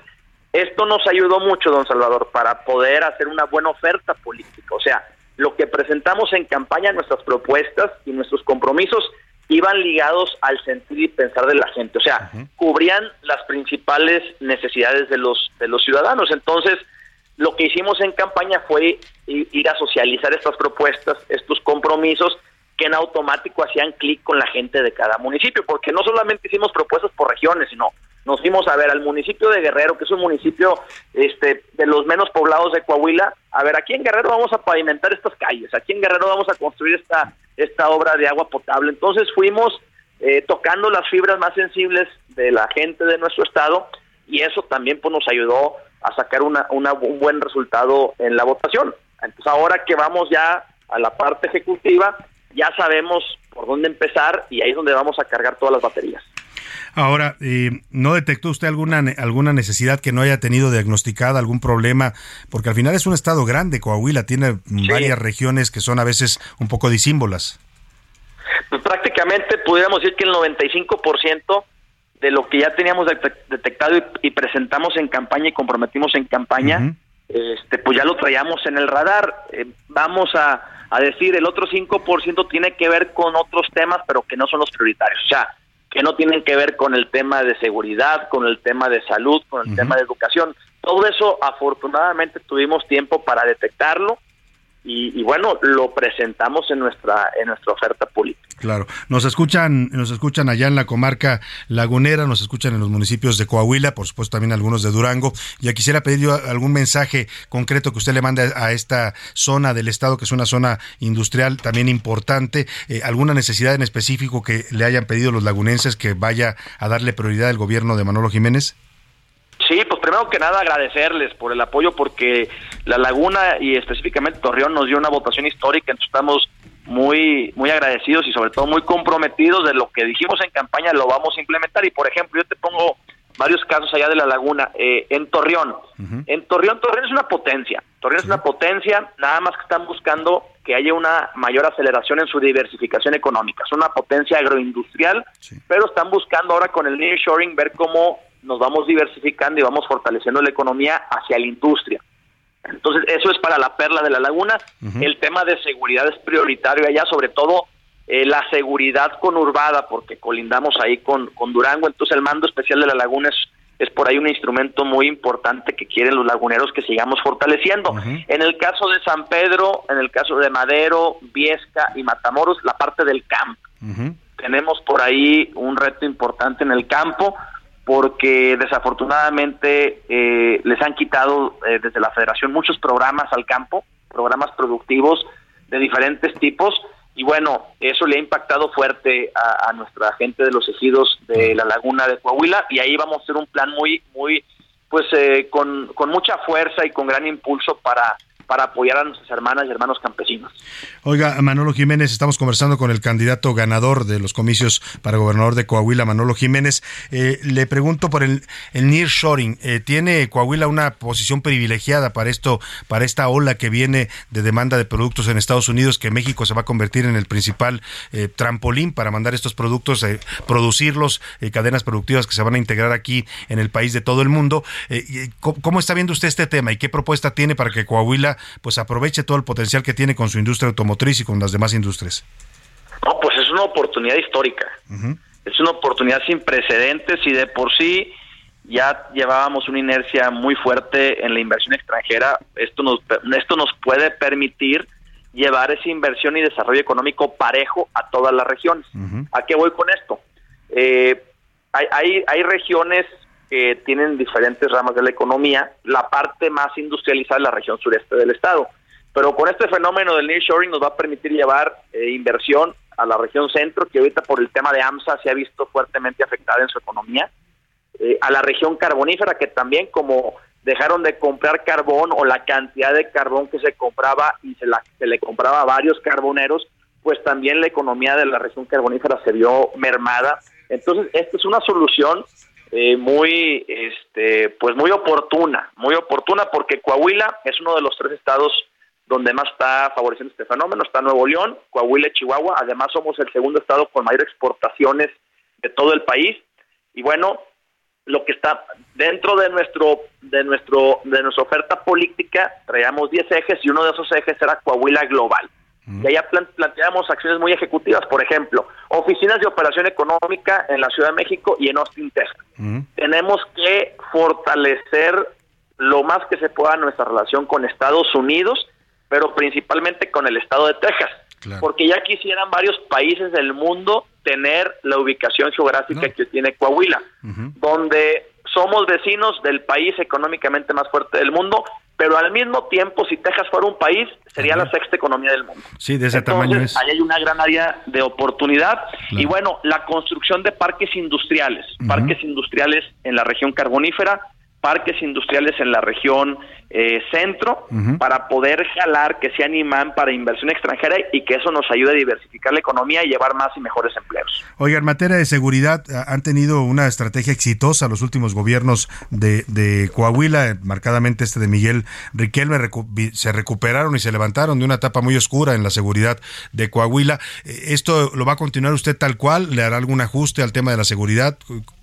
esto nos ayudó mucho, don Salvador, para poder hacer una buena oferta política. O sea, lo que presentamos en campaña, nuestras propuestas y nuestros compromisos iban ligados al sentir y pensar de la gente. O sea, cubrían las principales necesidades de los, de los ciudadanos. Entonces, lo que hicimos en campaña fue ir a socializar estas propuestas, estos compromisos que en automático hacían clic con la gente de cada municipio, porque no solamente hicimos propuestas por regiones, sino nos fuimos a ver al municipio de Guerrero, que es un municipio este, de los menos poblados de Coahuila, a ver, aquí en Guerrero vamos a pavimentar estas calles, aquí en Guerrero vamos a construir esta, esta obra de agua potable. Entonces fuimos eh, tocando las fibras más sensibles de la gente de nuestro estado y eso también pues, nos ayudó a sacar una, un buen resultado en la votación. Entonces ahora que vamos ya a la parte ejecutiva, ya sabemos por dónde empezar y ahí es donde vamos a cargar todas las baterías. Ahora, eh, ¿no detectó usted alguna, alguna necesidad que no haya tenido diagnosticada, algún problema? Porque al final es un estado grande, Coahuila tiene varias regiones que son a veces un poco disímbolas. Pues prácticamente pudiéramos decir que el 95% de lo que ya teníamos detectado y, presentamos en campaña y comprometimos en campaña, este, pues ya lo traíamos en el radar. Eh, vamos a, decir, el otro 5% tiene que ver con otros temas, pero que no son los prioritarios. O sea, que no tienen que ver con el tema de seguridad, con el tema de salud, con el tema de educación. Todo eso, afortunadamente, tuvimos tiempo para detectarlo y, bueno, lo presentamos en nuestra en nuestra oferta política. Claro, nos escuchan nos escuchan allá en la comarca lagunera, nos escuchan en los municipios de Coahuila, por supuesto también algunos de Durango. Ya quisiera pedir yo algún mensaje concreto que usted le mande a esta zona del estado, que es una zona industrial también importante, eh, alguna necesidad en específico que le hayan pedido los lagunenses que vaya a darle prioridad al gobierno de Manolo Jiménez. Sí, pues primero que nada agradecerles por el apoyo porque La Laguna y específicamente Torreón nos dio una votación histórica, entonces estamos muy muy agradecidos y sobre todo muy comprometidos de lo que dijimos en campaña lo vamos a implementar. Y por ejemplo yo te pongo varios casos allá de la laguna eh, en Torreón. En Torreón Torreón es una potencia Torreón es una potencia nada más que están buscando que haya una mayor aceleración en su diversificación económica. Es una potencia agroindustrial pero están buscando ahora con el nearshoring ver cómo nos vamos diversificando y vamos fortaleciendo la economía hacia la industria. Entonces, eso es para la perla de la laguna. El tema de seguridad es prioritario allá, sobre todo eh, la seguridad conurbada, porque colindamos ahí con, con Durango. Entonces, el mando especial de la laguna es, es por ahí un instrumento muy importante que quieren los laguneros que sigamos fortaleciendo. En el caso de San Pedro, en el caso de Madero, Viesca y Matamoros, la parte del campo. Tenemos por ahí un reto importante en el campo porque desafortunadamente eh, les han quitado eh, desde la federación muchos programas al campo, programas productivos de diferentes tipos, y bueno, eso le ha impactado fuerte a, nuestra gente de los ejidos de la laguna de Coahuila, y ahí vamos a hacer un plan muy, muy, pues eh, con, con mucha fuerza y con gran impulso para para apoyar a nuestras hermanas y hermanos campesinos. Oiga, Manolo Jiménez, estamos conversando con el candidato ganador de los comicios para gobernador de Coahuila, Manolo Jiménez. Eh, le pregunto por el, el nearshoring. Eh, ¿Tiene Coahuila una posición privilegiada para esto, para esta ola que viene de demanda de productos en Estados Unidos, que México se va a convertir en el principal eh, trampolín para mandar estos productos, producirlos, cadenas productivas que se van a integrar aquí en el país de todo el mundo? ¿Cómo está viendo usted este tema y qué propuesta tiene para que Coahuila pues aproveche todo el potencial que tiene con su industria automotriz y con las demás industrias. No, pues es una oportunidad histórica. Es una oportunidad sin precedentes y de por sí ya llevábamos una inercia muy fuerte en la inversión extranjera. Esto nos, esto nos puede permitir llevar esa inversión y desarrollo económico parejo a todas las regiones. ¿A qué voy con esto? Eh, hay, hay, hay regiones que tienen diferentes ramas de la economía. La parte más industrializada es la región sureste del estado. Pero con este fenómeno del nearshoring nos va a permitir llevar eh, inversión a la región centro, que ahorita por el tema de AMSA se ha visto fuertemente afectada en su economía, eh, a la región carbonífera, que también como dejaron de comprar carbón o la cantidad de carbón que se compraba y se, la, se le compraba a varios carboneros, pues también la economía de la región carbonífera se vio mermada. Entonces, esta es una solución eh, muy, este, pues muy oportuna, muy oportuna porque Coahuila es uno de los tres estados donde más está favoreciendo este fenómeno, está Nuevo León, Coahuila y Chihuahua, además somos el segundo estado con mayor exportaciones de todo el país. Y bueno, lo que está dentro de nuestro de nuestro de nuestra oferta política traíamos 10 ejes y uno de esos ejes era Coahuila global. Y allá planteamos acciones muy ejecutivas, por ejemplo, oficinas de operación económica en la Ciudad de México y en Austin, Texas. Tenemos que fortalecer lo más que se pueda nuestra relación con Estados Unidos pero principalmente con el estado de Texas, porque ya quisieran varios países del mundo tener la ubicación geográfica que tiene Coahuila, donde somos vecinos del país económicamente más fuerte del mundo, pero al mismo tiempo, si Texas fuera un país, sería la sexta economía del mundo. Sí, de ese tamaño es. Ahí hay una gran área de oportunidad. Y bueno, la construcción de parques industriales, parques industriales en la región carbonífera, parques industriales en la región eh, centro para poder jalar que se animan para inversión extranjera y que eso nos ayude a diversificar la economía y llevar más y mejores empleos. Oiga, en materia de seguridad, han tenido una estrategia exitosa los últimos gobiernos de, de Coahuila, marcadamente este de Miguel Riquelme, se recuperaron y se levantaron de una etapa muy oscura en la seguridad de Coahuila. Eh, ¿Esto lo va a continuar usted tal cual? ¿Le hará algún ajuste al tema de la seguridad?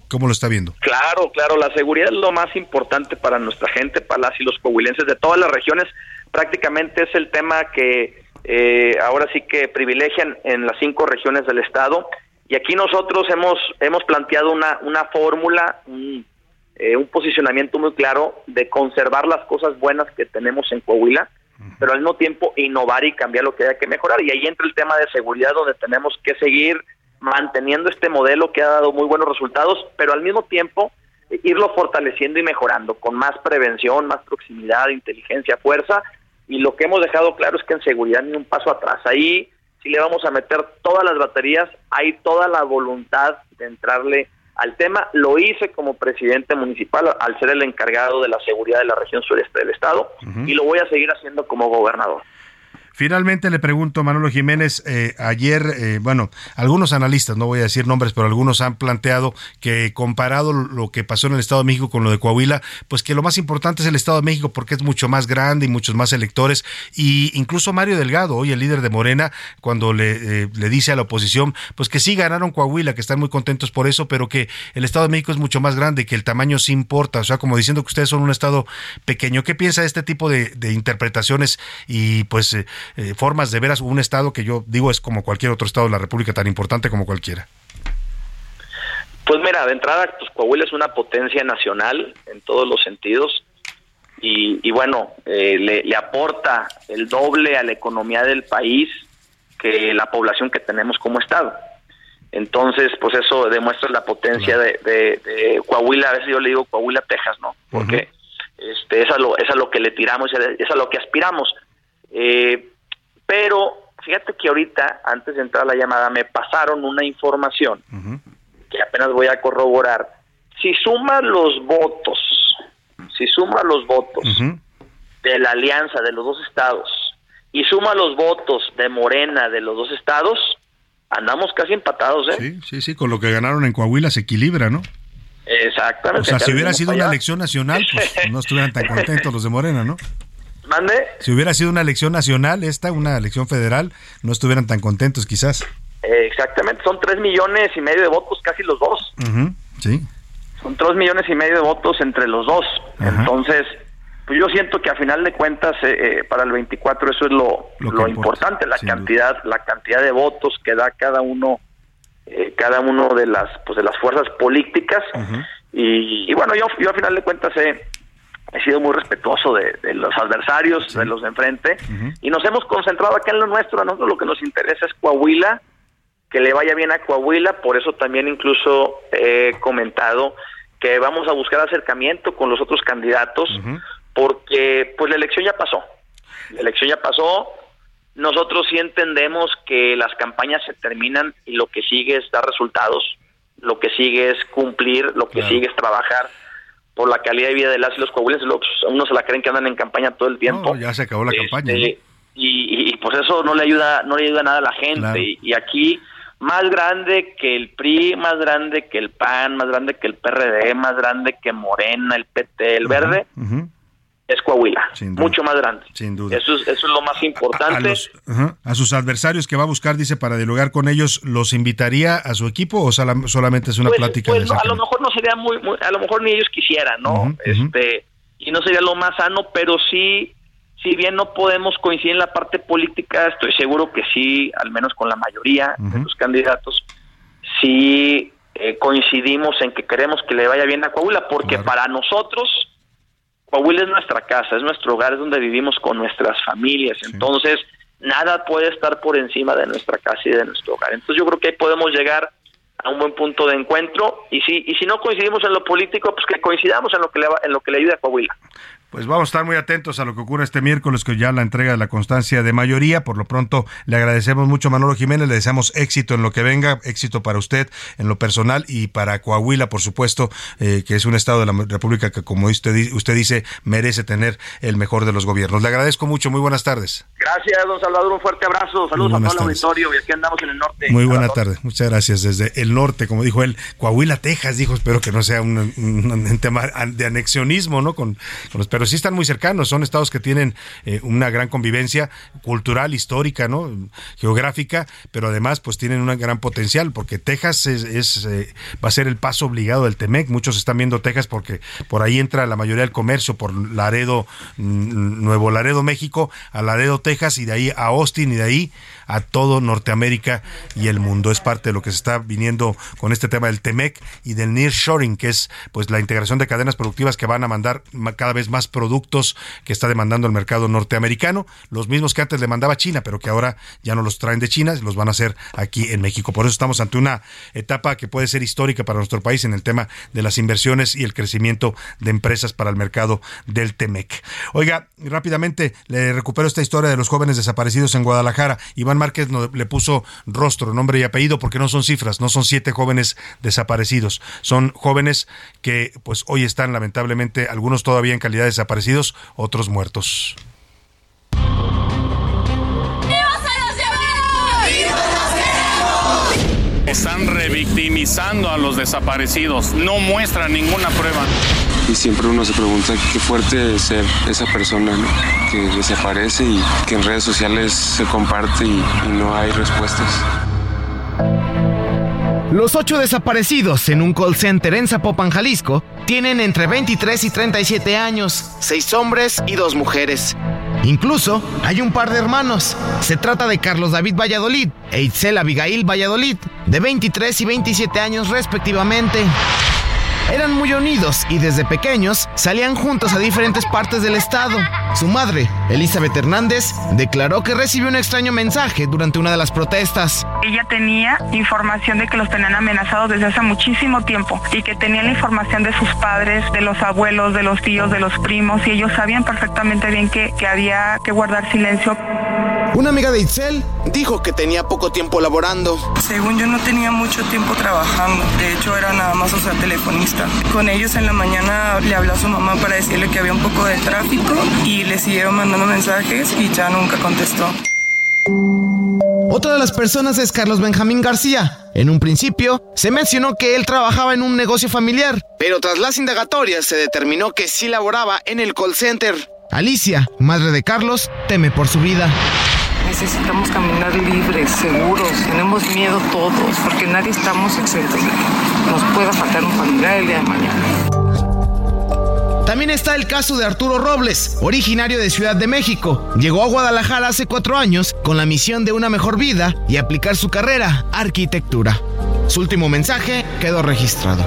¿Cómo lo está viendo? Claro, claro, la seguridad es lo más importante para nuestra gente, para las y los coahuilenses de todas las regiones. Prácticamente es el tema que eh, ahora sí que privilegian en las cinco regiones del estado. Y aquí nosotros hemos hemos planteado una una fórmula, un, eh, un posicionamiento muy claro de conservar las cosas buenas que tenemos en Coahuila, pero al mismo tiempo innovar y cambiar lo que haya que mejorar. Y ahí entra el tema de seguridad, donde tenemos que seguir manteniendo este modelo que ha dado muy buenos resultados, pero al mismo tiempo eh, irlo fortaleciendo y mejorando con más prevención, más proximidad, inteligencia, fuerza. Y lo que hemos dejado claro es que en seguridad ni un paso atrás. Ahí si le vamos a meter todas las baterías, hay toda la voluntad de entrarle al tema. Lo hice como presidente municipal al ser el encargado de la seguridad de la región sureste del estado y lo voy a seguir haciendo como gobernador. Finalmente le pregunto, Manolo Jiménez, eh, ayer, eh, bueno, algunos analistas, no voy a decir nombres, pero algunos han planteado que comparado lo que pasó en el Estado de México con lo de Coahuila, pues que lo más importante es el Estado de México porque es mucho más grande y muchos más electores. Y incluso Mario Delgado, hoy el líder de Morena, cuando le, eh, le dice a la oposición, pues que sí ganaron Coahuila, que están muy contentos por eso, pero que el Estado de México es mucho más grande, que el tamaño sí importa, o sea, como diciendo que ustedes son un Estado pequeño. ¿Qué piensa de este tipo de, de interpretaciones y pues eh, formas de ver a un Estado que yo digo es como cualquier otro Estado de la República, tan importante como cualquiera? Pues mira, de entrada, pues Coahuila es una potencia nacional en todos los sentidos y, bueno, eh, le, aporta el doble a la economía del país que la población que tenemos como Estado. Entonces, pues eso demuestra la potencia de, Coahuila, a veces yo le digo Coahuila, Texas, ¿no? Porque este, es, a lo, es a lo que le tiramos, es a lo que aspiramos. Eh, pero fíjate que ahorita, antes de entrar a la llamada, me pasaron una información que apenas voy a corroborar. Si suma los votos, si suma los votos de la alianza de los dos estados y suma los votos de Morena de los dos estados, andamos casi empatados, ¿eh? Sí, sí, sí, con lo que ganaron en Coahuila se equilibra, ¿no? Exactamente. O sea, si hubiera sido una elección nacional, pues no estuvieran tan contentos los de Morena, ¿no? Si hubiera sido una elección nacional, esta, una elección federal, no estuvieran tan contentos quizás. exactamente, son tres millones y medio de votos, casi los dos. sí. Son tres millones y medio de votos entre los dos. Entonces, pues yo siento que a final de cuentas, eh, eh, para el 24 eso es lo, lo, importante, la cantidad, la cantidad de votos que da cada uno, eh, cada uno de las, pues de las fuerzas políticas. Y, bueno, yo, yo al final de cuentas he, he sido muy respetuoso de, los adversarios, de los de enfrente, y nos hemos concentrado acá en lo nuestro. A nosotros lo que nos interesa es Coahuila, que le vaya bien a Coahuila, por eso también incluso he comentado que vamos a buscar acercamiento con los otros candidatos, porque pues la elección ya pasó. La elección ya pasó, nosotros sí entendemos que las campañas se terminan y lo que sigue es dar resultados, lo que sigue es cumplir, lo que sigue es trabajar por la calidad de vida de las y los coahuilenses. Unos se la creen que andan en campaña todo el tiempo. ya se acabó la este, campaña. Y, pues eso no le ayuda, no le ayuda nada a la gente. Y, aquí más grande que el PRI, más grande que el PAN, más grande que el PRD, más grande que Morena, el PT, el Verde, es Coahuila, mucho más grande. Sin duda. Eso es, eso es lo más importante. A, sus adversarios que va a buscar, dice, para dialogar con ellos, ¿los invitaría a su equipo o solamente es una pues, plática? Pues, a lo mejor no sería muy, a lo mejor ni ellos quisieran, ¿no? este Y no sería lo más sano, pero sí, si bien no podemos coincidir en la parte política, estoy seguro que sí, al menos con la mayoría de los candidatos, sí eh, coincidimos en que queremos que le vaya bien a Coahuila, porque para nosotros Coahuila es nuestra casa, es nuestro hogar, es donde vivimos con nuestras familias. Entonces, nada puede estar por encima de nuestra casa y de nuestro hogar. Entonces, yo creo que ahí podemos llegar a un buen punto de encuentro y si y si no coincidimos en lo político, pues que coincidamos en lo que le en lo que le ayude a Coahuila. Pues vamos a estar muy atentos a lo que ocurre este miércoles, que ya la entrega de la constancia de mayoría. Por lo pronto, le agradecemos mucho a Manolo Jiménez, le deseamos éxito en lo que venga, éxito para usted en lo personal y para Coahuila, por supuesto, eh, que es un estado de la República que, como usted, usted dice, merece tener el mejor de los gobiernos. Le agradezco mucho, muy buenas tardes. Gracias, don Salvador, un fuerte abrazo. Saludos a todo el auditorio y aquí andamos en el norte. Muy buena tarde, muchas gracias. Desde el norte, como dijo él, Coahuila, Texas, dijo, espero que no sea un, tema de anexionismo, ¿no? Con, con los pero sí están muy cercanos, son estados que tienen eh, una gran convivencia cultural, histórica, ¿no? geográfica, pero además pues tienen un gran potencial, porque Texas es, eh, va a ser el paso obligado del Temec, muchos están viendo Texas porque por ahí entra la mayoría del comercio, por Laredo, mm, Nuevo Laredo, México, a Laredo, Texas, y de ahí a Austin, y de ahí a todo Norteamérica y el mundo. Es parte de lo que se está viniendo con este tema del TEMEC y del nearshoring, que es pues la integración de cadenas productivas que van a mandar cada vez más productos que está demandando el mercado norteamericano, los mismos que antes le mandaba China, pero que ahora ya no los traen de China, los van a hacer aquí en México. Por eso estamos ante una etapa que puede ser histórica para nuestro país en el tema de las inversiones y el crecimiento de empresas para el mercado del TEMEC. Oiga, rápidamente le recupero esta historia de los jóvenes desaparecidos en Guadalajara. Iván Márquez le puso rostro, nombre y apellido porque no son cifras, no son siete jóvenes desaparecidos, son jóvenes que pues hoy están lamentablemente algunos todavía en calidad de desaparecidos, otros muertos. Están revictimizando a los desaparecidos, no muestran ninguna prueba. Y siempre uno se pregunta qué fuerte ser esa persona que desaparece y que en redes sociales se comparte y, y no hay respuestas. Los ocho desaparecidos en un call center en Zapopan, Jalisco, tienen entre 23 y 37 años, seis hombres y dos mujeres. Incluso hay un par de hermanos. Se trata de Carlos David Valladolid e Itzel Abigail Valladolid, de 23 y 27 años respectivamente. Eran muy unidos y desde pequeños salían juntos a diferentes partes del estado. Su madre, Elizabeth Hernández, declaró que recibió un extraño mensaje durante una de las protestas. Ella tenía información de que los tenían amenazados desde hace muchísimo tiempo y que tenían la información de sus padres, de los abuelos, de los tíos, de los primos y ellos sabían perfectamente bien que, que había que guardar silencio. Una amiga de Itzel dijo que tenía poco tiempo laborando. Según yo no tenía mucho tiempo trabajando, de hecho era nada más o sea telefonista. Con ellos en la mañana le habló a su mamá para decirle que había un poco de tráfico y le siguieron mandando mensajes y ya nunca contestó. Otra de las personas es Carlos Benjamín García. En un principio, se mencionó que él trabajaba en un negocio familiar, pero tras las indagatorias se determinó que sí laboraba en el call center. Alicia, madre de Carlos, teme por su vida. Necesitamos caminar libres, seguros. Tenemos miedo todos, porque nadie estamos exentos de que nos pueda faltar un familiar el día de mañana. También está el caso de Arturo Robles, originario de Ciudad de México. Llegó a Guadalajara hace cuatro años con la misión de una mejor vida y aplicar su carrera, arquitectura. Su último mensaje quedó registrado.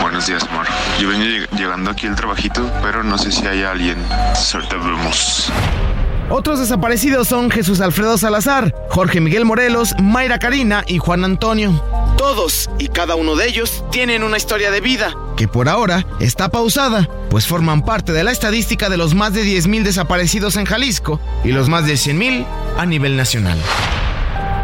Buenos días, amor. Yo venía llegando aquí al trabajito, pero no sé si hay alguien. Suerte vemos. Otros desaparecidos son Jesús Alfredo Salazar, Jorge Miguel Morelos, Mayra Karina y Juan Antonio. Todos y cada uno de ellos tienen una historia de vida que por ahora está pausada, pues forman parte de la estadística de los más de 10.000 desaparecidos en Jalisco y los más de 100.000 a nivel nacional.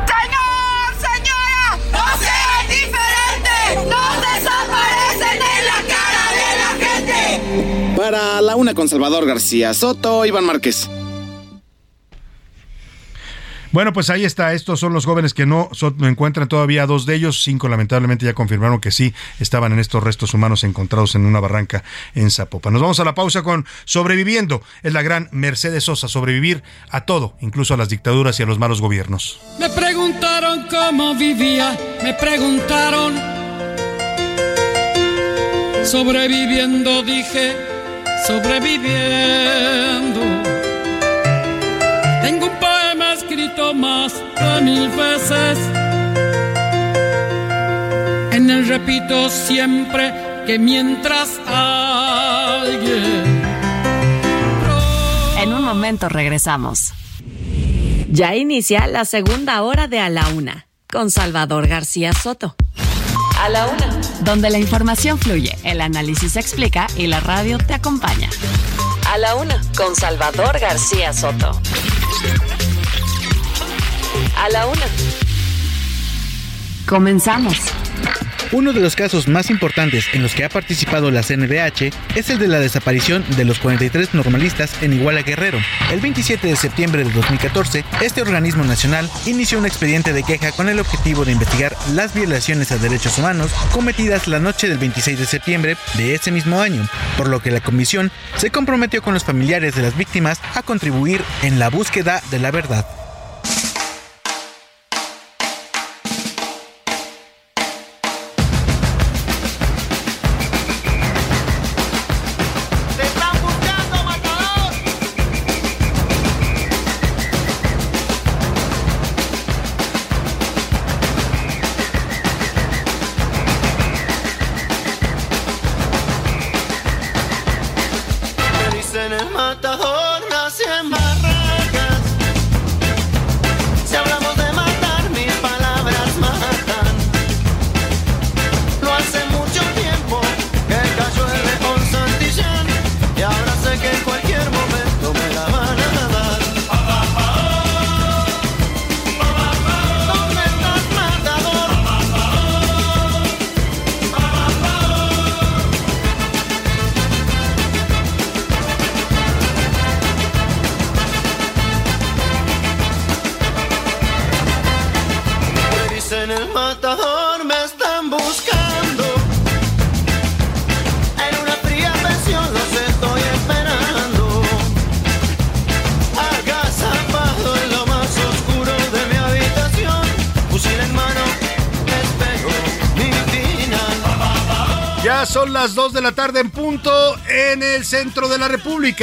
¡Señor, señora! ¡No sean diferentes! ¡No desaparecen en la cara de la gente! Para la una con Salvador García Soto, Iván Márquez. Bueno, pues ahí está. Estos son los jóvenes que no, encuentran todavía dos de ellos. Cinco, lamentablemente, ya confirmaron que sí estaban en estos restos humanos encontrados en una barranca en Zapopan. Nos vamos a la pausa con Sobreviviendo. Es la gran Mercedes Sosa. Sobrevivir a todo, incluso a las dictaduras y a los malos gobiernos. Me preguntaron cómo vivía. Me preguntaron. Sobreviviendo, dije. Sobreviviendo. Más de mil veces. En él repito siempre que mientras alguien. En un momento regresamos. Ya inicia la segunda hora de A la Una con Salvador García Soto. A la Una. Donde la información fluye, el análisis se explica y la radio te acompaña. A la Una con Salvador García Soto. A la Una. Comenzamos. Uno de los casos más importantes en los que ha participado la CNDH es el de la desaparición de los 43 normalistas en Iguala Guerrero. El 27 de septiembre de 2014, este organismo nacional inició un expediente de queja con el objetivo de investigar las violaciones a derechos humanos cometidas la noche del 26 de septiembre de ese mismo año, por lo que la comisión se comprometió con los familiares de las víctimas a contribuir en la búsqueda de la verdad.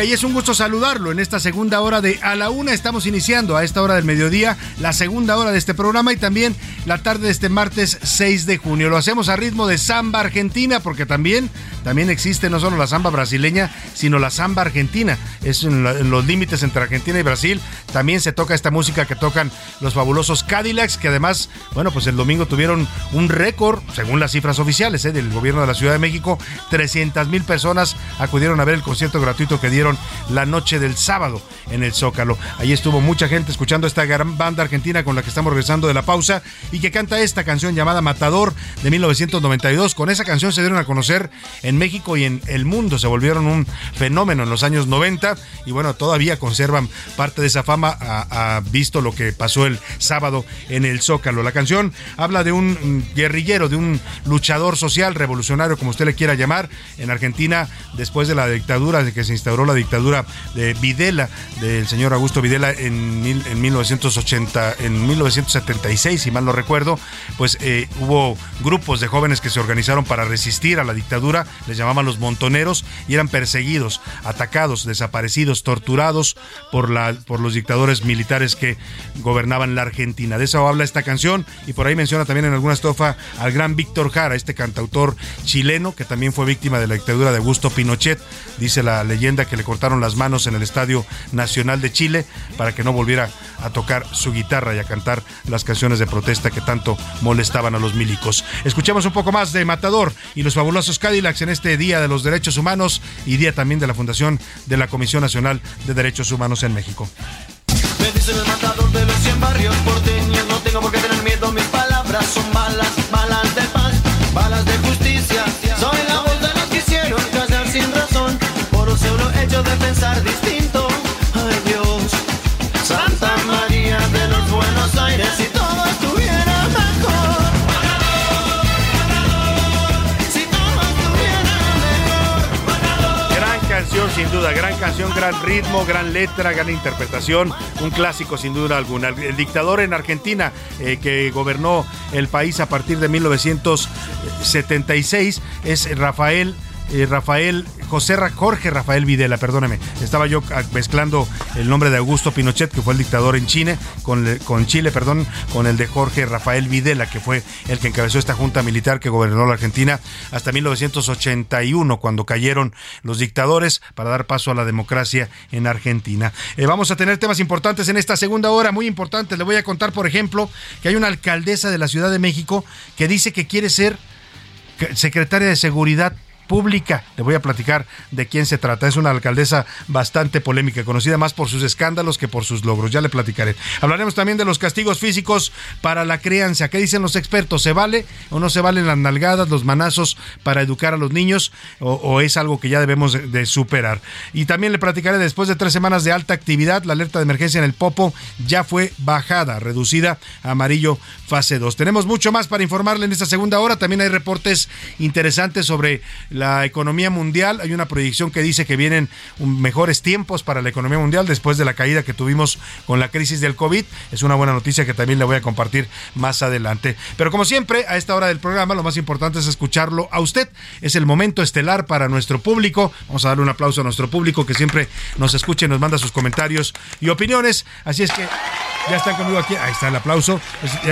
Y es un gusto saludarlo en esta segunda hora de A la Una. Estamos iniciando a esta hora del mediodía la segunda hora de este programa y también la tarde de este martes 6 de junio. Lo hacemos a ritmo de samba argentina porque también, también existe no solo la samba brasileña, sino la samba argentina. Es en, los límites entre Argentina y Brasil. También se toca esta música que tocan los fabulosos Cadillacs que además, bueno, pues el domingo tuvieron un récord, según las cifras oficiales ¿eh? del gobierno de la Ciudad de México, 300 mil personas acudieron a ver el concierto gratuito que dieron la noche del sábado en el Zócalo. Ahí estuvo mucha gente escuchando esta gran banda argentina con la que estamos regresando de la pausa y que canta esta canción llamada Matador de 1992. Con esa canción se dieron a conocer en México y en el mundo. Se volvieron un fenómeno en los años 90 y bueno, todavía conservan parte de esa fama a, a visto lo que pasó el sábado en el Zócalo. La canción habla de un guerrillero, de un luchador social, revolucionario, como usted le quiera llamar, en Argentina, después de la dictadura, de que se instauró la dictadura de Videla, del señor Augusto Videla en 1980, en 1976, si mal no recuerdo, pues eh, hubo grupos de jóvenes que se organizaron para resistir a la dictadura, les llamaban los montoneros, y eran perseguidos, atacados, desaparecidos, torturados por, la, por los dictadores militares que gobernaban la Argentina. De eso habla esta canción, y por ahí menciona también en alguna estrofa al gran Víctor Jara, este cantautor chileno que también fue víctima de la dictadura de Augusto Pinochet. Dice la leyenda que le cortaron las manos en el Estadio Nacional de Chile para que no volviera a tocar su guitarra y a cantar las canciones de protesta que tanto molestaban a los milicos. Escuchemos un poco más de Matador y los fabulosos Cadillacs en este Día de los Derechos Humanos y día también de la fundación de la Comisión Nacional de Derechos Humanos en México. Me dicen el matador de los 100 barrios porteños No tengo por qué tener miedo, mis palabras son balas Balas de paz, balas de justicia. Soy la voz de los que hicieron callar sin razón Por un solo hecho de pensar distinto sin duda, gran canción, gran ritmo, gran letra, gran interpretación, un clásico sin duda alguna. El, dictador en Argentina eh, que gobernó el país a partir de 1976 es Rafael. Eh, Rafael José Jorge Rafael Videla, perdóneme, estaba yo mezclando el nombre de Augusto Pinochet, que fue el dictador en Chile, con, con Chile, perdón, con el de Jorge Rafael Videla, que fue el que encabezó esta junta militar que gobernó la Argentina hasta 1981, cuando cayeron los dictadores para dar paso a la democracia en Argentina. Eh, vamos a tener temas importantes en esta segunda hora, muy importantes. Le voy a contar, por ejemplo, que hay una alcaldesa de la Ciudad de México que dice que quiere ser secretaria de Seguridad Pública. Le voy a platicar de quién se trata. Es una alcaldesa bastante polémica, conocida más por sus escándalos que por sus logros. Ya le platicaré. Hablaremos también de los castigos físicos para la crianza. ¿Qué dicen los expertos? ¿Se vale o no se valen las nalgadas, los manazos para educar a los niños? ¿O, es algo que ya debemos de, de superar? Y también le platicaré después de tres semanas de alta actividad, la alerta de emergencia en el Popo ya fue bajada, reducida a amarillo fase 2. Tenemos mucho más para informarle en esta segunda hora. También hay reportes interesantes sobre la economía mundial. Hay una proyección que dice que vienen mejores tiempos para la economía mundial después de la caída que tuvimos con la crisis del COVID. Es una buena noticia que también le voy a compartir más adelante. Pero como siempre, a esta hora del programa, lo más importante es escucharlo a usted. Es el momento estelar para nuestro público. Vamos a darle un aplauso a nuestro público que siempre nos escucha y nos manda sus comentarios y opiniones. Así es que ya están conmigo aquí. Ahí está el aplauso.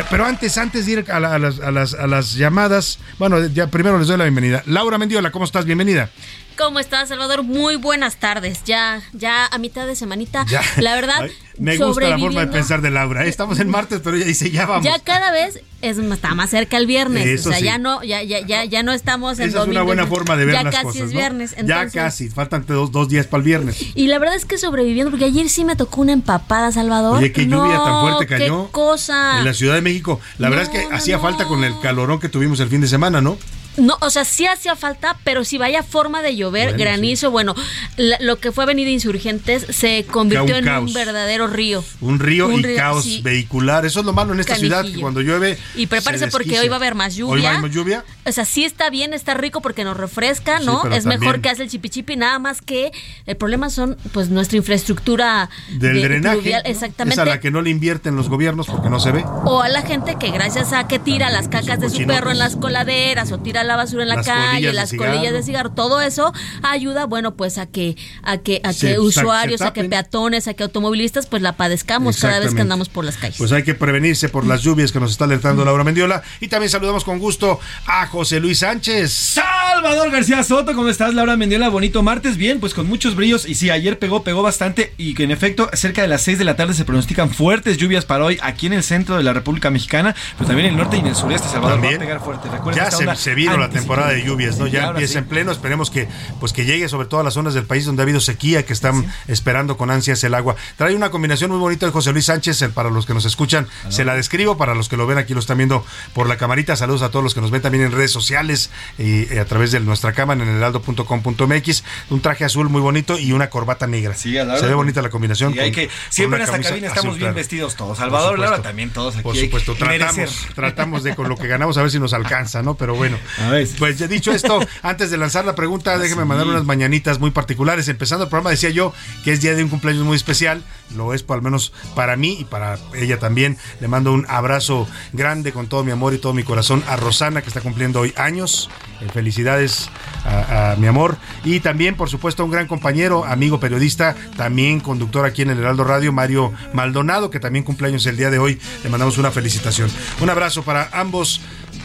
Pero antes, antes de ir a las, a las- a las llamadas, bueno, ya primero les doy la bienvenida. Laura Mendiola, ¿cómo estás? Bienvenida. ¿Cómo estás, Salvador? Muy buenas tardes. Ya, ya a mitad de semanita. Ya. La verdad, me gusta la forma de pensar de Laura. ¿eh? Estamos en martes, pero ella dice, ya vamos. Ya cada vez es, está más cerca el viernes. Eso o sea, sí. ya no, ya, ya, ya, ya no estamos en Esa es una buena forma de ver ya las casi cosas. es ¿no? viernes. ya entonces- casi, faltan dos, dos días para el viernes. Y la verdad es que sobreviviendo, porque ayer sí me tocó una empapada, Salvador. Oye, qué lluvia No, tan fuerte cayó. Qué cosa. En la Ciudad de México. La verdad es que hacía falta con el calorón que tuvimos el fin de semana, ¿no? No, o sea, sí hacía falta, pero si vaya forma de llover, Bueno, granizo, bueno, la- lo que fue Avenida Insurgentes se convirtió un en caos. un verdadero río. Un río Un y río, caos sí. vehicular. Eso es lo malo en esta ciudad, que cuando llueve. Y prepárese se porque hoy va a haber más lluvia. Hoy va a haber más lluvia. O sea, sí está bien, está rico porque nos refresca, ¿no? es mejor que hace el chipichipi, nada más que el problema son, pues, nuestra infraestructura Del de- drenaje. pluvial, ¿no? exactamente. Es a la que no le invierten los gobiernos porque no se ve. O a la gente que gracias a que tira las cacas de su perro en las coladeras o tira la basura en la Las calle, las colillas de cigarro, todo eso ayuda, bueno, pues a que a que a Se- que se- usuarios, a que peatones, a que automovilistas pues la padezcamos cada vez que andamos por las calles. Pues hay que prevenirse por las lluvias que nos está alertando Laura Mendiola. Y también saludamos con gusto a José Luis Sánchez. Salvador García Soto, ¿cómo estás? Laura Mendiola, bonito martes, bien, pues con muchos brillos. Y sí, ayer pegó, pegó bastante. Y que en efecto, cerca de las 6 de la tarde se pronostican fuertes lluvias para hoy aquí en el centro de la República Mexicana, pero también en el norte y en el sureste, Salvador. También. Va a pegar fuerte. Recuerda Ya esta se, onda se vino la temporada de lluvias, ¿no? Ya empieza sí. en pleno. Esperemos que pues que llegue sobre todo a las zonas del país donde ha habido sequía, que están esperando con ansias el agua. Trae una combinación muy bonita de José Luis Sánchez, el- para los que nos escuchan, se la describo, para los que lo ven aquí, lo están viendo por la camarita. Saludos a todos los que nos ven también en redes sociales y a través de nuestra cámara en heraldo.com.mx. Un traje azul muy bonito y una corbata negra. Sí, a la se ve bonita la combinación. Y hay que, con siempre en esta cabina azul estamos bien claro. vestidos todos. Salvador, Laura también todos aquí. Por supuesto, tratamos, tratamos de con lo que ganamos a ver si nos alcanza, ¿no? Pero bueno, pues ya dicho esto, antes de lanzar la pregunta, déjeme mandar unas mañanitas muy particulares. Empezando el programa, decía yo que es día de un cumpleaños muy especial, lo es por al menos para mí y para ella también. Le mando un abrazo grande con todo mi amor y todo mi corazón a Rosana, que está cumpliendo hoy años. Eh, Felicidades a, a mi amor. Y también, por supuesto, a un gran compañero, amigo periodista, también conductor aquí en el Heraldo Radio, Mario Maldonado, que también cumpleaños el día de hoy. Le mandamos una felicitación. Un abrazo para ambos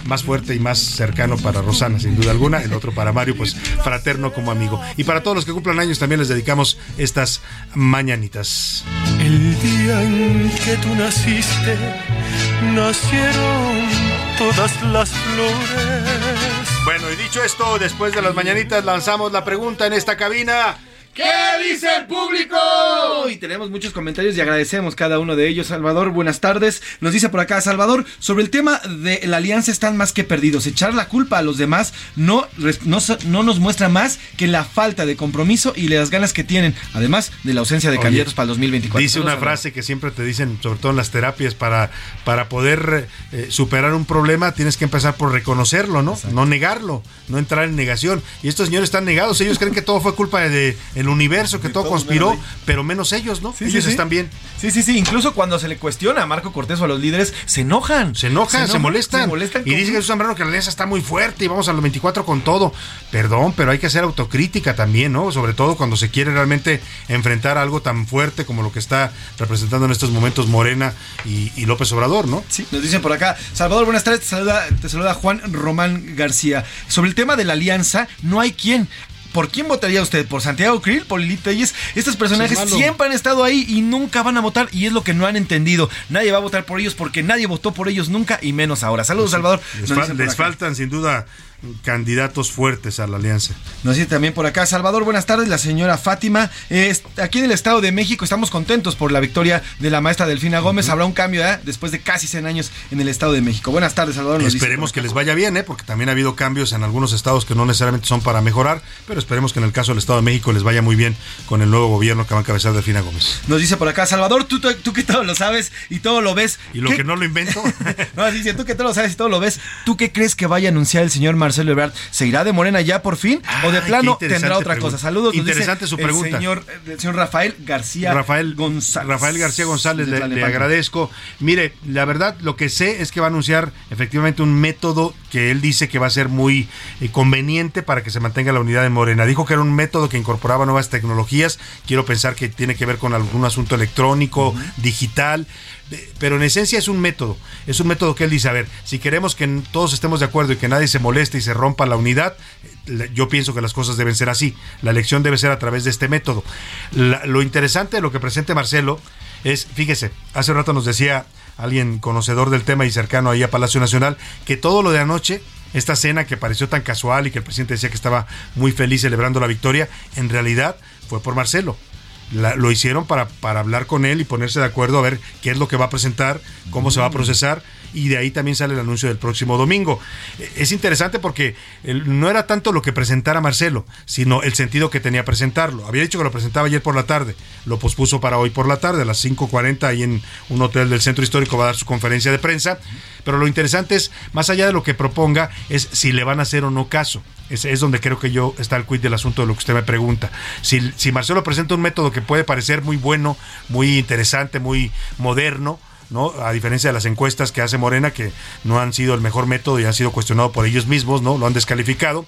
más fuerte y más cercano para Rosana, sin duda alguna. El otro para Mario, pues fraterno como amigo. Y para todos los que cumplan años también les dedicamos estas mañanitas. El día en que tú naciste, nacieron todas las flores. Bueno, y dicho esto, después de las mañanitas lanzamos la pregunta en esta cabina. ¿Qué dice el público? Y tenemos muchos comentarios y agradecemos cada uno de ellos. Salvador, buenas tardes. Nos dice por acá, Salvador, sobre el tema de la alianza están más que perdidos. Echar la culpa a los demás no, no, no nos muestra más que la falta de compromiso y las ganas que tienen, además de la ausencia de Oye, candidatos para el 2024. Dice una Salvador. frase que siempre te dicen, sobre todo en las terapias, para, para poder eh, superar un problema tienes que empezar por reconocerlo, ¿no? No negarlo, no entrar en negación. Y estos señores están negados, ellos creen que todo fue culpa de, universo, que todo conspiró, pero menos ellos, ¿no? Sí, ellos sí, están bien. Sí, sí, sí. Incluso cuando se le cuestiona a Marco Cortés o a los líderes, se enojan. Se enojan, se, molestan. Se molestan y con- dice Jesús Zambrano que la alianza está muy fuerte y vamos a los 24 con todo. Perdón, pero hay que hacer autocrítica también, ¿no? Sobre todo cuando se quiere realmente enfrentar algo tan fuerte como lo que está representando en estos momentos Morena y, y López Obrador, ¿no? Sí, nos dicen por acá. Salvador, buenas tardes. Te saluda, te saluda Juan Román García. Sobre el tema de la alianza, no hay quien. ¿Por quién votaría usted? ¿Por Santiago Krill? ¿Por Lili Telles? Estos personajes es siempre han estado ahí y nunca van a votar y es lo que no han entendido. Nadie va a votar por ellos porque nadie votó por ellos nunca y menos ahora. Saludos, Salvador. Les, faltan sin duda candidatos fuertes a la alianza. Nos dice también por acá, Salvador, buenas tardes, la señora Fátima. Eh, aquí en el Estado de México estamos contentos por la victoria de la maestra Delfina Gómez. Habrá un cambio ¿eh? después de casi 100 años en el Estado de México. Buenas tardes, Salvador. nos Esperemos que les vaya bien, ¿eh? porque también ha habido cambios en algunos estados que no necesariamente son para mejorar, pero esperemos que en el caso del Estado de México les vaya muy bien con el nuevo gobierno que va a encabezar Delfina Gómez. Nos dice por acá, Salvador, tú, tú, tú que todo lo sabes y todo lo ves. Y lo ¿qué- que no lo invento. no, dice, tú que todo lo sabes y todo lo ves. ¿Tú qué crees que vaya a anunciar el señor Marcelo Ebrard? ¿Se irá de Morena ya por fin? ¿O de plano tendrá otra pregunta. cosa? Saludos. dice Interesante su el pregunta. señor, el señor Rafael García Rafael González. Rafael García González, de le, agradezco. Mire, la verdad, lo que sé es que va a anunciar efectivamente un método que él dice que va a ser muy eh, conveniente para que se mantenga la unidad en Morena. Dijo que era un método que incorporaba nuevas tecnologías. Quiero pensar que tiene que ver con algún asunto electrónico, digital. Pero en esencia es un método, es un método que él dice, a ver, si queremos que todos estemos de acuerdo y que nadie se moleste y se rompa la unidad, eh, yo pienso que las cosas deben ser así. La elección debe ser a través de este método. La- lo interesante de lo que presente Marcelo es, fíjese, hace rato nos decía alguien conocedor del tema y cercano ahí a Palacio Nacional, que todo lo de anoche, esta cena que pareció tan casual y que el presidente decía que estaba muy feliz celebrando la victoria, en realidad fue por Marcelo. La- lo hicieron para, para hablar con él y ponerse de acuerdo a ver qué es lo que va a presentar, cómo se va a procesar y de ahí también sale el anuncio del próximo domingo. Eh, Es interesante porque no era tanto lo que presentara Marcelo, sino el sentido que tenía presentarlo. Había dicho que lo presentaba ayer por la tarde, lo pospuso para hoy por la tarde, a las 5.40 ahí en un hotel del centro histórico va a dar su conferencia de prensa, pero lo interesante es, más allá de lo que proponga, es si le van a hacer o no caso. Es, es donde creo que yo está el quid del asunto de lo que usted me pregunta. Si, si Marcelo presenta un método que puede parecer muy bueno, muy interesante, muy moderno, ¿no? A diferencia de las encuestas que hace Morena, que no han sido el mejor método y han sido cuestionados por ellos mismos, ¿no? Lo han descalificado,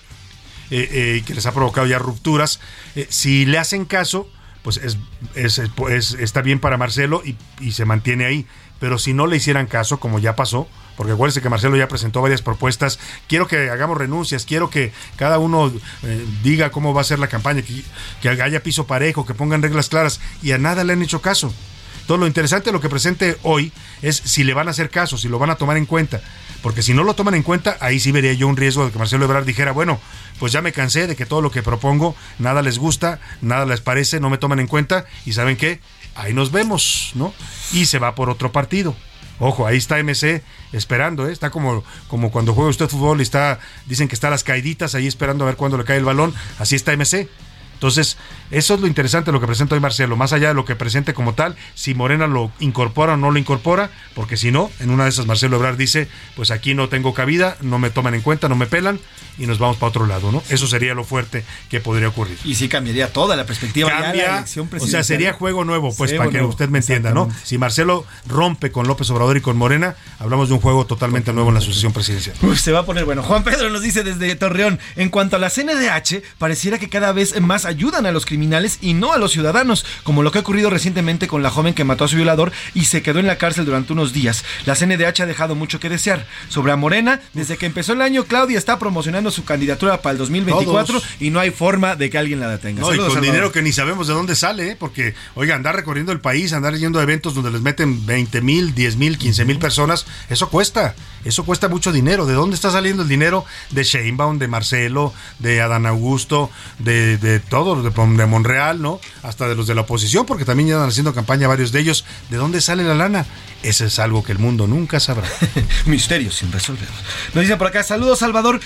eh, eh, y que les ha provocado ya rupturas. Eh, si le hacen caso, pues es, es- es- es- está bien para Marcelo y, y se mantiene ahí. Pero si no le hicieran caso, como ya pasó, porque acuérdense que Marcelo ya presentó varias propuestas, quiero que hagamos renuncias, quiero que cada uno eh, diga cómo va a ser la campaña, que, que haya piso parejo, que pongan reglas claras, y a nada le han hecho caso. Entonces, lo interesante de lo que presente hoy es si le van a hacer caso, si lo van a tomar en cuenta. Porque si no lo toman en cuenta, ahí sí vería yo un riesgo de que Marcelo Ebrard dijera, bueno, pues ya me cansé de que todo lo que propongo, nada les gusta, nada les parece, no me toman en cuenta, y ¿saben qué? Ahí nos vemos, ¿no? Y se va por otro partido. Ojo, ahí está MC esperando, ¿eh? está como, como cuando juega usted fútbol y está, dicen que está a las caíditas ahí esperando a ver cuándo le cae el balón, así está MC. Entonces, eso es lo interesante de lo que presenta hoy Marcelo, más allá de lo que presente como tal, si Morena lo incorpora o no lo incorpora, porque si no, en una de esas Marcelo Ebrard dice, pues aquí no tengo cabida, no me toman en cuenta, no me pelan y nos vamos para otro lado, ¿no? Eso sería lo fuerte que podría ocurrir. Y sí cambiaría toda la perspectiva. ya la elección o sea, presidencial. sería juego nuevo, pues, Juego para que usted me entienda, ¿no? Si Marcelo rompe con López Obrador y con Morena, hablamos de un juego totalmente nuevo en la sucesión presidencial. Uf, se va a poner bueno. Juan Pedro nos dice desde Torreón, en cuanto a la CNDH, pareciera que cada vez más ayudan a los criminales y no a los ciudadanos, como lo que ha ocurrido recientemente con la joven que mató a su violador y se quedó en la cárcel durante unos días. La CNDH ha dejado mucho que desear. Sobre a Morena, desde que empezó el año, Claudia está promocionando su candidatura para el 2024 Todos. y no hay forma de que alguien la detenga. No, y Saludos, con Salvador. dinero que ni sabemos de dónde sale, ¿eh? porque, oiga, andar recorriendo el país, andar yendo a eventos donde les meten 20 mil, 10 mil, 15 mil personas, eso cuesta, eso cuesta mucho dinero. ¿De dónde está saliendo el dinero? De Sheinbaum, de Marcelo, de Adán Augusto, de, de todos, de, de Monreal, ¿no? Hasta de los de la oposición, porque también ya están haciendo campaña varios de ellos. ¿De dónde sale la lana? Ese es algo que el mundo nunca sabrá. Misterios sin resolver. Nos dicen por acá, saludos Salvador.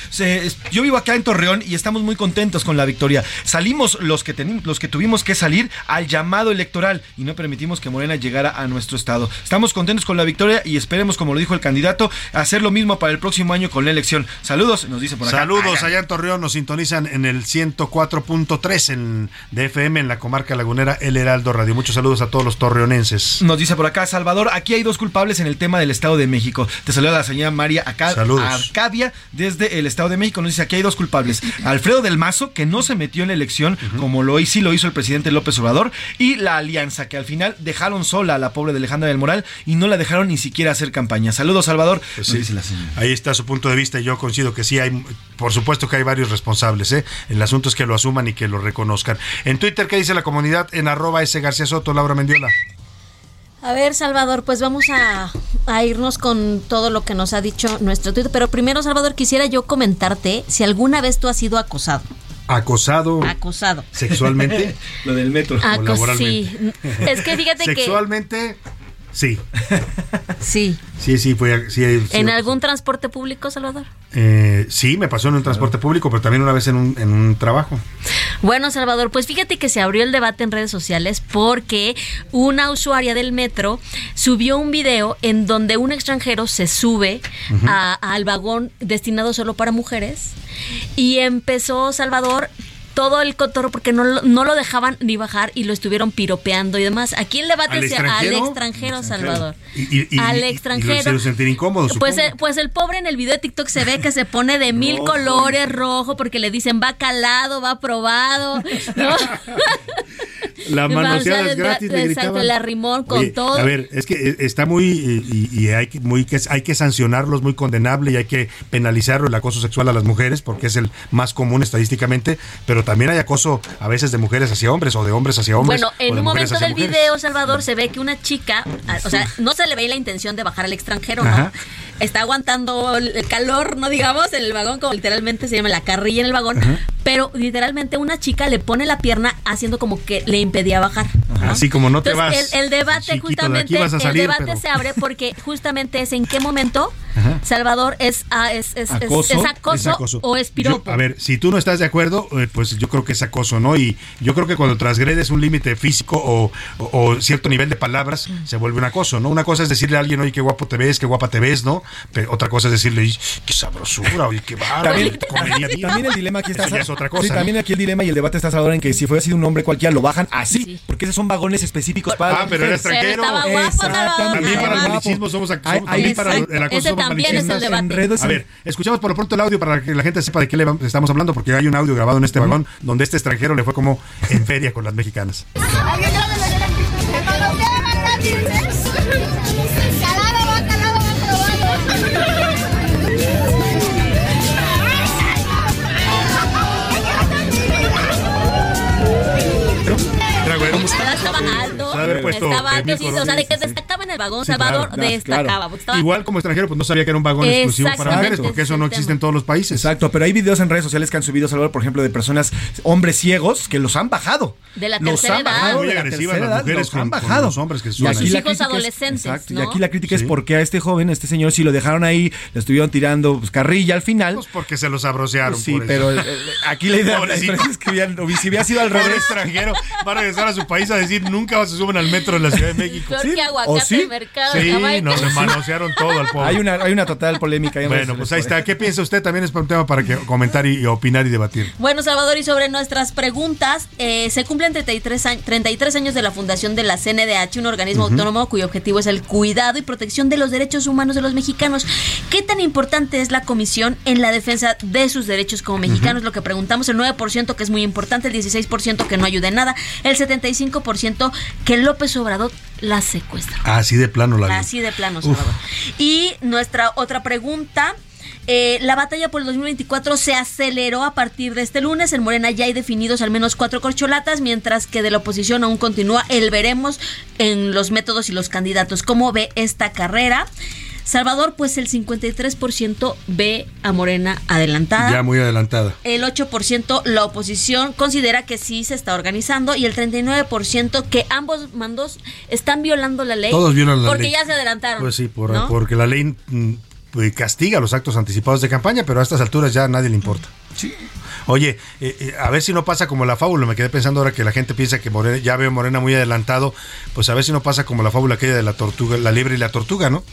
Yo vivo acá en Torreón y estamos muy contentos con la victoria. Salimos los que, los que tuvimos que salir al llamado electoral y no permitimos que Morena llegara a nuestro estado. Estamos contentos con la victoria y esperemos, como lo dijo el candidato, hacer lo mismo para el próximo año con la elección. Saludos, nos dice por acá. Saludos allá en Torreón, nos sintonizan en el 104.3 en de FM en la comarca lagunera El Heraldo Radio. Muchos saludos a todos los torreonenses. Nos dice por acá, Salvador, aquí hay dos culpables en el tema del Estado de México. Te saluda la señora María Aca- Saludos. Arcadia desde el Estado de México. Nos dice, aquí hay dos culpables. Alfredo del Mazo, que no se metió en la elección, como lo hizo, sí lo hizo el presidente López Obrador, y la Alianza, que al final dejaron sola a la pobre de Alejandra del Moral y no la dejaron ni siquiera hacer campaña. Saludos, Salvador. Pues sí, dice la señora. ahí está su punto de vista y yo coincido que sí hay, por supuesto que hay varios responsables, ¿eh? El asunto es que lo asuman y que lo reconozcan. En Twitter, ¿qué dice la comunidad? En arroba S García Soto, Laura Mendiola. A ver, Salvador, pues vamos a, a irnos con todo lo que nos ha dicho nuestro Twitter. Pero primero, Salvador, quisiera yo comentarte si alguna vez tú has sido acosado. Acosado Acosado. sexualmente. lo del metro. o Acos- laboralmente. sí. Es que fíjate que- Sexualmente, sí. Sí. Sí, sí, fue. Sí, sí, ¿En algún transporte público, Salvador? Eh, sí, me pasó en un transporte público, pero también una vez en un, en un trabajo. Bueno, Salvador, pues fíjate que se abrió el debate en redes sociales porque una usuaria del metro subió un video en donde un extranjero se sube a- al vagón destinado solo para mujeres y empezó, Salvador, todo el cotorro porque no, lo- no lo dejaban ni bajar y lo estuvieron piropeando y demás. Aquí el debate ¿Al es al extranjero? extranjero, Salvador. Y, y- y- Al y- y extranjero. hicieron sentir incómodo, Pues el, pues el pobre en el video de TikTok se ve que se pone de mil Rojo. colores rojo porque le dicen va calado, va probado. ¿no? La manoseada O sea, es gratis, de- le exacto, gritaban. el arrimón con Oye, todo. A ver, es que eh, está muy y, y hay que muy que hay que sancionarlo, es muy condenable y hay que penalizarlo el acoso sexual a las mujeres porque es el más común estadísticamente, pero también hay acoso a veces de mujeres hacia hombres o de hombres hacia hombres. Bueno, en un momento del mujeres. video, Salvador, se ve que una chica, ah, o sea, no se le ve la intención de bajar al extranjero, ¿no? Ajá. Está aguantando el calor, no digamos, en el vagón, como literalmente se llama la carrilla en el vagón, pero literalmente una chica le pone la pierna haciendo como que le impedía bajar. ¿no? Así como no te Entonces, vas. el, el debate chiquito, de justamente, vas a el salir, debate pero- se abre porque justamente es en qué momento Ajá. Salvador es, ah, es, es, es- Acoso, es acoso, es acoso. o es piropo. Yo- a ver, si tú no estás de acuerdo, eh, pues yo creo que es acoso, ¿no? Y yo creo que cuando transgredes un límite físico o, o- o cierto nivel de palabras, se vuelve un acoso, ¿no? Una cosa es decirle a alguien, oye, qué guapo te ves, qué guapa te ves, ¿no? Pero otra cosa es decirle, "Ay, qué sabrosura, oye, qué bárbaro. También, te comería bien". también el dilema aquí está. Eso ya es otra cosa. Sí, ¿no? también aquí el dilema y el debate está ahora en que si fuera sido un hombre cualquiera lo bajan así, porque esos son vagones específicos para. Ah, pero era extranjero. También para el Guapo. malicismo somos también para el acoso Ese somos también es el malicistas. debate. Enredos A ver, escuchamos por lo pronto el audio para que la gente sepa de qué le estamos hablando, porque hay un audio grabado en este vagón donde este extranjero le fue como en feria con las mexicanas. Haber puesto estaba mil sí, o sea, de que destacaba en el vagón, Sí, Salvador claro, destacaba. claro. estaba- Igual como extranjero, pues no sabía que era un vagón exclusivo para mujeres, porque eso no existe en todos los países. Exacto, pero hay videos en redes sociales que han subido, Salvador, por ejemplo, de personas, hombres ciegos, que los han bajado. De la los tercera han edad. bajado Muy de la agresivas las mujeres los han con- con bajado. los hombres que Y aquí la Hijos crítica es- adolescentes, exacto, ¿no? Y aquí la crítica Sí. es porque a este joven, a este señor, si lo dejaron ahí, le estuvieron tirando pues, carrilla al final. Pues porque se los abrocearon. sí, por pero eh, aquí la idea es que si hubiera sido al revés. extranjero va a regresar a su país a decir nunca se suben al metro en la Ciudad de México. Que aguacate o sí, el mercado de Sí, nos le manosearon todo al pobre. Hay una, hay una total polémica. ahí Bueno, pues ahí está. ¿Qué piensa usted? También es un tema para que comentar y, y opinar y debatir. Bueno, Salvador, y sobre nuestras preguntas, eh, se cumplen 33, años, 33 años de la fundación de la CNDH, un organismo autónomo cuyo objetivo es el cuidado y protección de los derechos humanos de los mexicanos. ¿Qué tan importante es la comisión en la defensa de sus derechos como mexicanos? Lo que preguntamos, el 9% que es muy importante, el 16% que no ayuda en nada, el 75% que López Obrador la secuestra. Así de plano la. Así de plano. Salvador. Y nuestra otra pregunta. eh, la batalla por el 2024 se aceleró a partir de este lunes. En Morena ya hay definidos al menos cuatro corcholatas, mientras que de la oposición aún continúa el veremos en los métodos y los candidatos. ¿Cómo ve esta carrera? Salvador, pues el 53% ve a Morena adelantada. Ya muy adelantada. El 8% la oposición considera que sí se está organizando y el 39% que ambos mandos están violando la ley. Todos violan la porque ley. ya se adelantaron. Pues sí, por- ¿no? porque la ley mm, pues, castiga los actos anticipados de campaña, pero a estas alturas ya a nadie le importa. Oye, eh, eh, a ver si no pasa como la fábula. Me quedé pensando ahora que la gente piensa que Morena, ya veo Morena muy adelantado. Pues a ver si no pasa como la fábula aquella de la tortuga, la liebre y la tortuga, ¿no?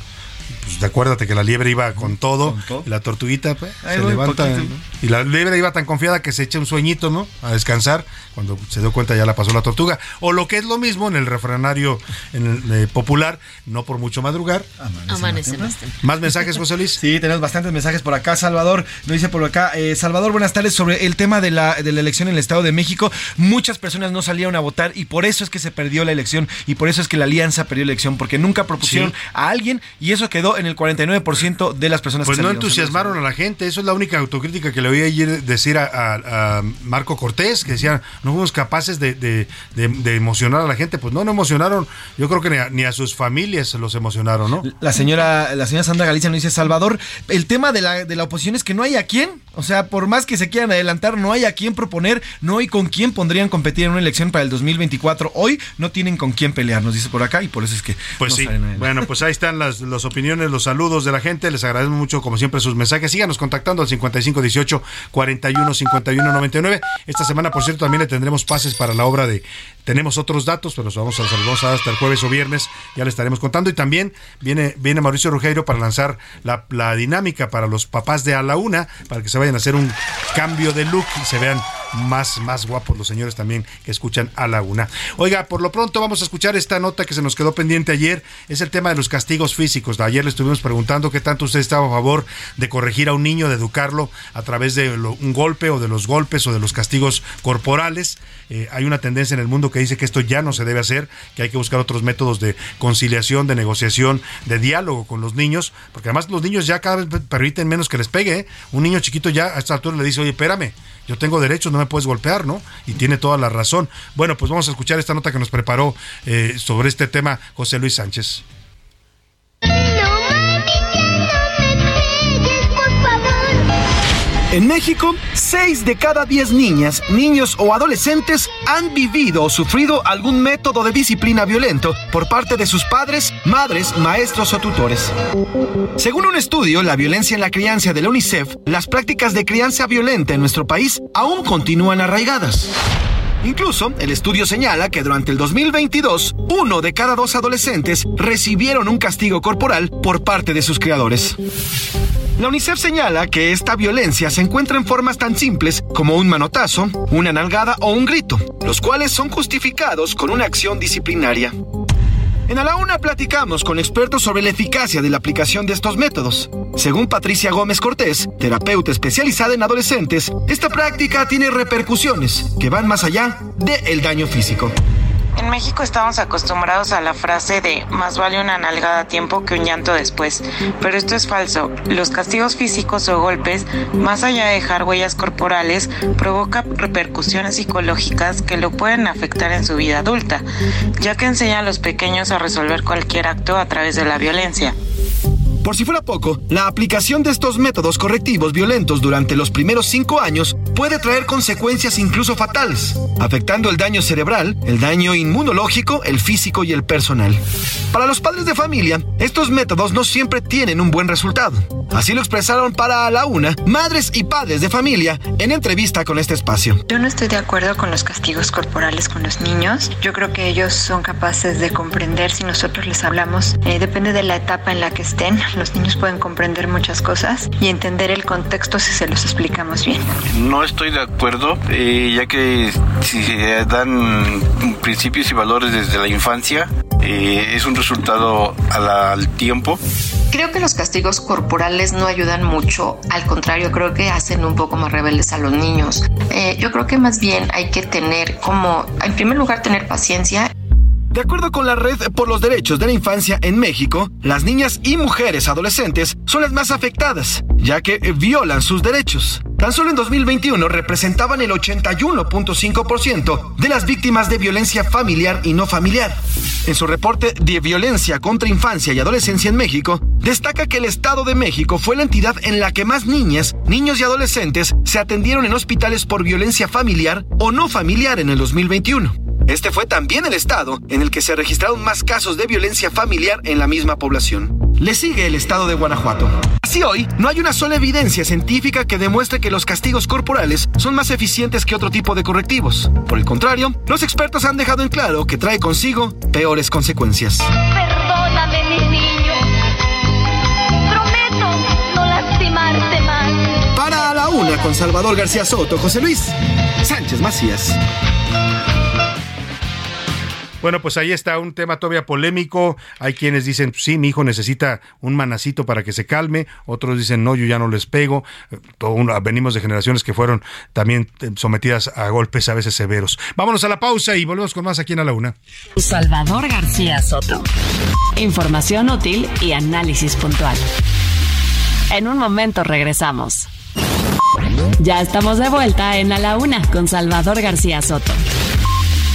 Pues acuérdate que la liebre iba con todo, y la tortuguita pues, Ahí se voy, levanta. poquito. ¿no? Y la liebre iba tan confiada que se echa un sueñito, ¿no? A descansar. Cuando se dio cuenta ya la pasó la tortuga. O lo que es lo mismo en el refranario en el, eh, popular, no por mucho madrugar. Amanece más temprano. Más mensajes, José Luis. Sí, tenemos bastantes mensajes por acá. Salvador nos dice por acá. eh, Salvador, buenas tardes. Sobre el tema de la, de la elección en el Estado de México, muchas personas no salieron a votar y por eso es que se perdió la elección y por eso es que la alianza perdió la elección, porque nunca propusieron Sí. a alguien y eso quedó en el 49% de las personas Pues que no entusiasmaron a la gente, eso es la única autocrítica que le oí ayer decir a, a- a Marco Cortés, que decía, no fuimos capaces de, de- de- de emocionar a la gente, pues no, no emocionaron, yo creo que ni a, ni a sus familias los emocionaron, ¿no? La señora, la señora Sandra Galicia nos dice, Salvador, el tema de la, de la oposición es que no hay a quién. O sea, por más que se quieran adelantar, no hay a quién proponer, no hay con quién pondrían competir en una elección para el 2024. Hoy no tienen con quién pelear, nos dice por acá, y por eso es que Pues no sí, bueno, pues ahí están las, las opiniones, los saludos de la gente, les agradecemos mucho como siempre sus mensajes, síganos contactando al 5518 41 51 99. Esta semana, por cierto, también le tendremos pases para la obra de tenemos otros datos, pero los vamos a, los hasta el jueves o viernes, ya le estaremos contando. Y también viene, viene Mauricio Rugeiro para lanzar la, la dinámica para los papás de a la una, para que se vayan a hacer un cambio de look y se vean más, más guapos los señores también que escuchan a la una. Oiga, por lo pronto vamos a escuchar esta nota que se nos quedó pendiente ayer, es el tema de los castigos físicos. Ayer le estuvimos preguntando qué tanto usted estaba a favor de corregir a un niño, de educarlo a través de un golpe o de los golpes o de los castigos corporales. Eh, hay una tendencia en el mundo que dice que esto ya no se debe hacer, que hay que buscar otros métodos de conciliación, de negociación, de diálogo con los niños, porque además los niños ya cada vez permiten menos que les pegue. ¿eh? Un niño chiquito ya a esta altura le dice, oye, espérame, yo tengo derechos, no me puedes golpear, ¿no? Y tiene toda la razón. Bueno, pues vamos a escuchar esta nota que nos preparó eh, sobre este tema José Luis Sánchez. En México, 6 de cada 10 niñas, niños o adolescentes han vivido o sufrido algún método de disciplina violento por parte de sus padres, madres, maestros o tutores. Según un estudio, La violencia en la crianza de la UNICEF, las prácticas de crianza violenta en nuestro país aún continúan arraigadas. Incluso, el estudio señala que durante el 2022, uno de cada dos adolescentes recibieron un castigo corporal por parte de sus creadores. La UNICEF señala que esta violencia se encuentra en formas tan simples como un manotazo, una nalgada o un grito, los cuales son justificados con una acción disciplinaria. En A la Una platicamos con expertos sobre la eficacia de la aplicación de estos métodos. Según Patricia Gómez Cortés, terapeuta especializada en adolescentes, esta práctica tiene repercusiones que van más allá del daño físico. En México estamos acostumbrados a la frase de más vale una nalgada a tiempo que un llanto después, pero esto es falso. Los castigos físicos o golpes, más allá de dejar huellas corporales, provoca repercusiones psicológicas que lo pueden afectar en su vida adulta, ya que enseña a los pequeños a resolver cualquier acto a través de la violencia. Por si fuera poco, la aplicación de estos métodos correctivos violentos durante los primeros cinco años puede traer consecuencias incluso fatales, afectando el daño cerebral, el daño inmunológico, el físico y el personal. Para los padres de familia, estos métodos no siempre tienen un buen resultado. Así lo expresaron para la Una madres y padres de familia en entrevista con este espacio. Yo no estoy de acuerdo con los castigos corporales con los niños. Yo creo que ellos son capaces de comprender si nosotros les hablamos. Eh, depende de la etapa en la que estén. Los niños pueden comprender muchas cosas y entender el contexto si se los explicamos bien. No estoy de acuerdo, eh, ya que si se dan principios y valores desde la infancia, eh, es un resultado al tiempo. Creo que los castigos corporales no ayudan mucho, al contrario, creo que hacen un poco más rebeldes a los niños. Eh, yo creo que más bien hay que tener como, en primer lugar, tener paciencia de acuerdo con la Red por los Derechos de la Infancia en México, las niñas y mujeres adolescentes son las más afectadas, ya que violan sus derechos. Tan solo en 2021 representaban el 81.5% de las víctimas de violencia familiar y no familiar. En su reporte de violencia contra infancia y adolescencia en México, destaca que el Estado de México fue la entidad en la que más niñas, niños y adolescentes se atendieron en hospitales por violencia familiar o no familiar en el 2021. Este fue también el estado en el que se registraron más casos de violencia familiar en la misma población. Le sigue el estado de Guanajuato. Así hoy, no hay una sola evidencia científica que demuestre que los castigos corporales son más eficientes que otro tipo de correctivos. Por el contrario, los expertos han dejado en claro que trae consigo peores consecuencias. Perdóname, mi niño. Prometo no lastimarte más. Para la una con Salvador García Soto, José Luis Sánchez Macías. Bueno, pues ahí está un tema todavía polémico. Hay quienes dicen, sí, mi hijo necesita un manacito para que se calme. Otros dicen, no, yo ya no les pego. venimos de generaciones que fueron también eh, sometidas a golpes a veces severos. Vámonos a la pausa y volvemos con más aquí en A la Una. Salvador García Soto. Información útil y análisis puntual. En un momento regresamos. Ya estamos de vuelta en A la Una con Salvador García Soto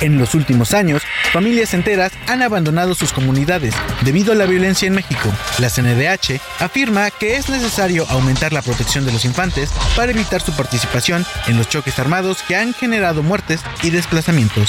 En los últimos años, familias enteras han abandonado sus comunidades debido a la violencia en México. La CNDH afirma que es necesario aumentar la protección de los infantes para evitar su participación en los choques armados que han generado muertes y desplazamientos.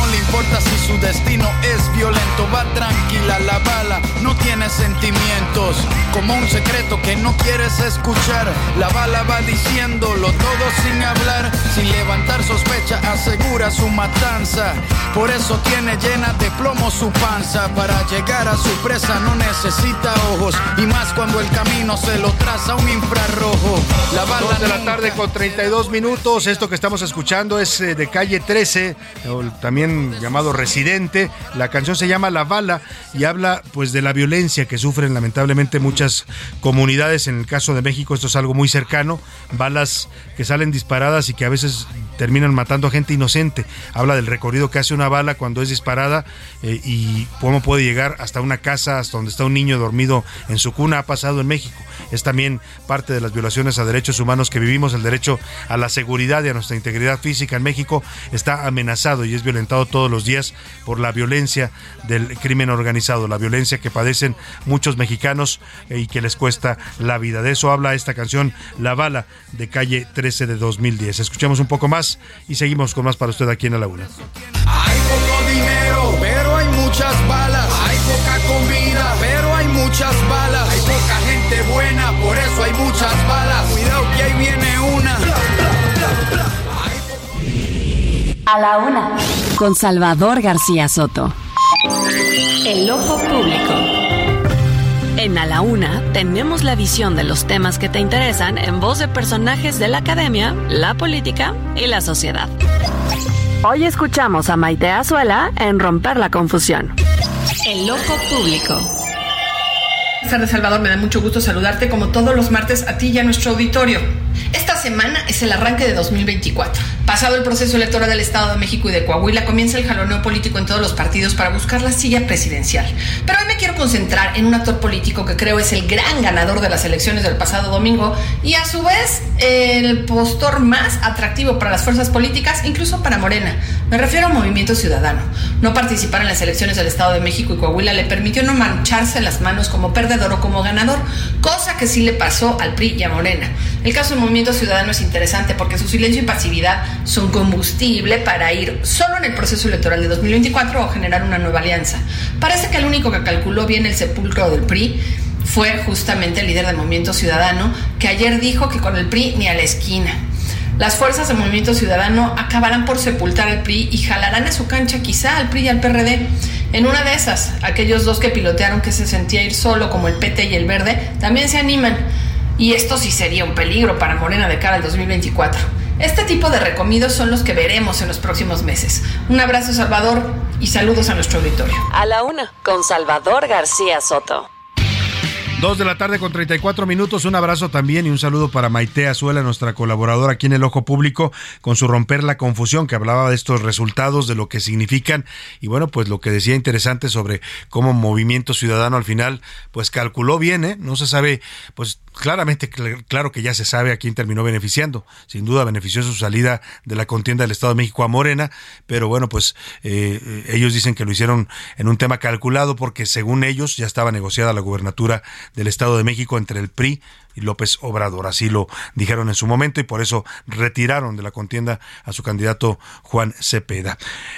importa si su destino es violento, va tranquila la bala, no tiene sentimientos, como un secreto que no quieres escuchar. La bala va diciéndolo todo sin hablar, sin levantar sospecha, asegura su matanza. Por eso tiene llena de plomo su panza. Para llegar a su presa no necesita ojos, y más cuando el camino se lo traza un infrarrojo. La bala de la tarde con 32 minutos. Esto que estamos escuchando es eh, de calle 13, también llamado Residente. La canción se llama La Bala y habla pues de la violencia que sufren lamentablemente muchas comunidades. En el caso de México esto es algo muy cercano. Balas que salen disparadas y que a veces terminan matando a gente inocente. Habla del recorrido que hace una bala cuando es disparada eh, y cómo puede llegar hasta una casa, hasta donde está un niño dormido en su cuna. Ha pasado en México. Es también parte de las violaciones a derechos humanos que vivimos. El derecho a la seguridad y a nuestra integridad física en México está amenazado y es violentado todos los días por la violencia del crimen organizado, la violencia que padecen muchos mexicanos eh, y que les cuesta la vida. De eso habla esta canción La Bala de calle 13 de 2010. Escuchemos un poco más y seguimos con más para usted aquí en la Una. Hay poco dinero, pero hay muchas balas. Hay poca comida, pero hay muchas balas. Hay poca gente buena, por eso hay muchas balas A la una. Con Salvador García Soto. El ojo público. En A la Una tenemos la visión de los temas que te interesan en voz de personajes de la academia, la política y la sociedad. Hoy escuchamos a Maite Azuela en Romper la Confusión. El ojo público. Buenas tardes, Salvador. Me da mucho gusto saludarte como todos los martes a ti y a nuestro auditorio. Esta semana es el arranque de 2024. Pasado el proceso electoral del Estado de México y de Coahuila, comienza el jaloneo político en todos los partidos para buscar la silla presidencial. Pero hoy me quiero concentrar en un actor político que creo es el gran ganador de las elecciones del pasado domingo y a su vez el postor más atractivo para las fuerzas políticas, incluso para Morena. Me refiero a Movimiento Ciudadano. No participar en las elecciones del Estado de México y Coahuila le permitió no mancharse las manos como perdedor o como ganador, cosa que sí le pasó al PRI y a Morena. El caso del Movimiento Ciudadano es interesante porque su silencio y pasividad son combustible para ir solo en el proceso electoral de 2024 o generar una nueva alianza. Parece que el único que calculó bien el sepulcro del PRI fue justamente el líder del Movimiento Ciudadano, que ayer dijo que con el PRI ni a la esquina. Las fuerzas del Movimiento Ciudadano acabarán por sepultar al PRI y jalarán a su cancha quizá al PRI y al PRD. En una de esas, aquellos dos que pilotearon que se sentía ir solo como el PT y el Verde, también se animan. Y esto sí sería un peligro para Morena de cara al 2024. Este tipo de recomidos son los que veremos en los próximos meses. Un abrazo, Salvador, y saludos a nuestro auditorio. A la una, con Salvador García Soto. Dos de la tarde con 34 minutos. Un abrazo también y un saludo para Maite Azuela, nuestra colaboradora aquí en el Ojo Público, con su romper la confusión, que hablaba de estos resultados, de lo que significan y bueno, pues lo que decía interesante sobre cómo Movimiento Ciudadano al final, pues calculó bien, ¿eh? No se sabe, pues claramente, claro que ya se sabe a quién terminó beneficiando. Sin duda benefició su salida de la contienda del Estado de México a Morena, pero bueno, pues eh, ellos dicen que lo hicieron en un tema calculado porque según ellos ya estaba negociada la gubernatura del Estado de México entre el PRI López Obrador. Así lo dijeron en su momento y por eso retiraron de la contienda a su candidato Juan Cepeda.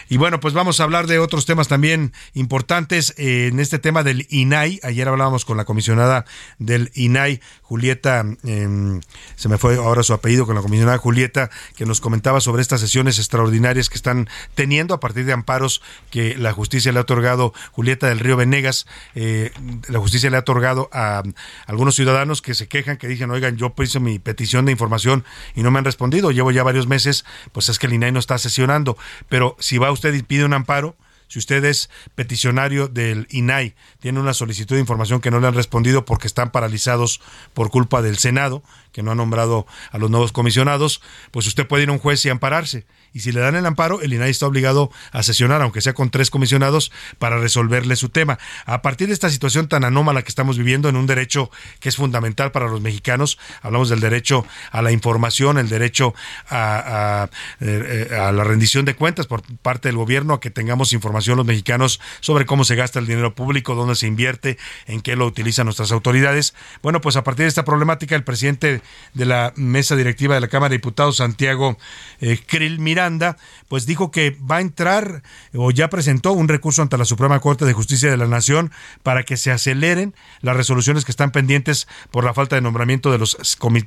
Y bueno, pues vamos a hablar de otros temas también importantes eh, en este tema del INAI. Ayer hablábamos con la comisionada del INAI, Julieta, eh, se me fue ahora su apellido, con la comisionada Julieta, que nos comentaba sobre estas sesiones extraordinarias que están teniendo a partir de amparos que la justicia le ha otorgado, Julieta del Río Venegas, eh, la justicia le ha otorgado a algunos ciudadanos que se quejan que dicen, oigan, yo hice mi petición de información y no me han respondido, llevo ya varios meses, pues es que el INAI no está sesionando, pero si va usted y pide un amparo, si usted es peticionario del INAI, tiene una solicitud de información que no le han respondido porque están paralizados por culpa del Senado, que no ha nombrado a los nuevos comisionados, pues usted puede ir a un juez y ampararse. Y si le dan el amparo, el INAI está obligado a sesionar, aunque sea con tres comisionados, para resolverle su tema. A partir de esta situación tan anómala que estamos viviendo en un derecho que es fundamental para los mexicanos, hablamos del derecho a la información, el derecho a, eh, a la rendición de cuentas por parte del gobierno, a que tengamos información los mexicanos sobre cómo se gasta el dinero público, dónde se invierte, en qué lo utilizan nuestras autoridades. Bueno, pues a partir de esta problemática, el presidente de la mesa directiva de la Cámara de Diputados, Santiago eh, Krill Miranda, pues dijo que va a entrar o ya presentó un recurso ante la Suprema Corte de Justicia de la Nación para que se aceleren las resoluciones que están pendientes por la falta de nombramiento de los,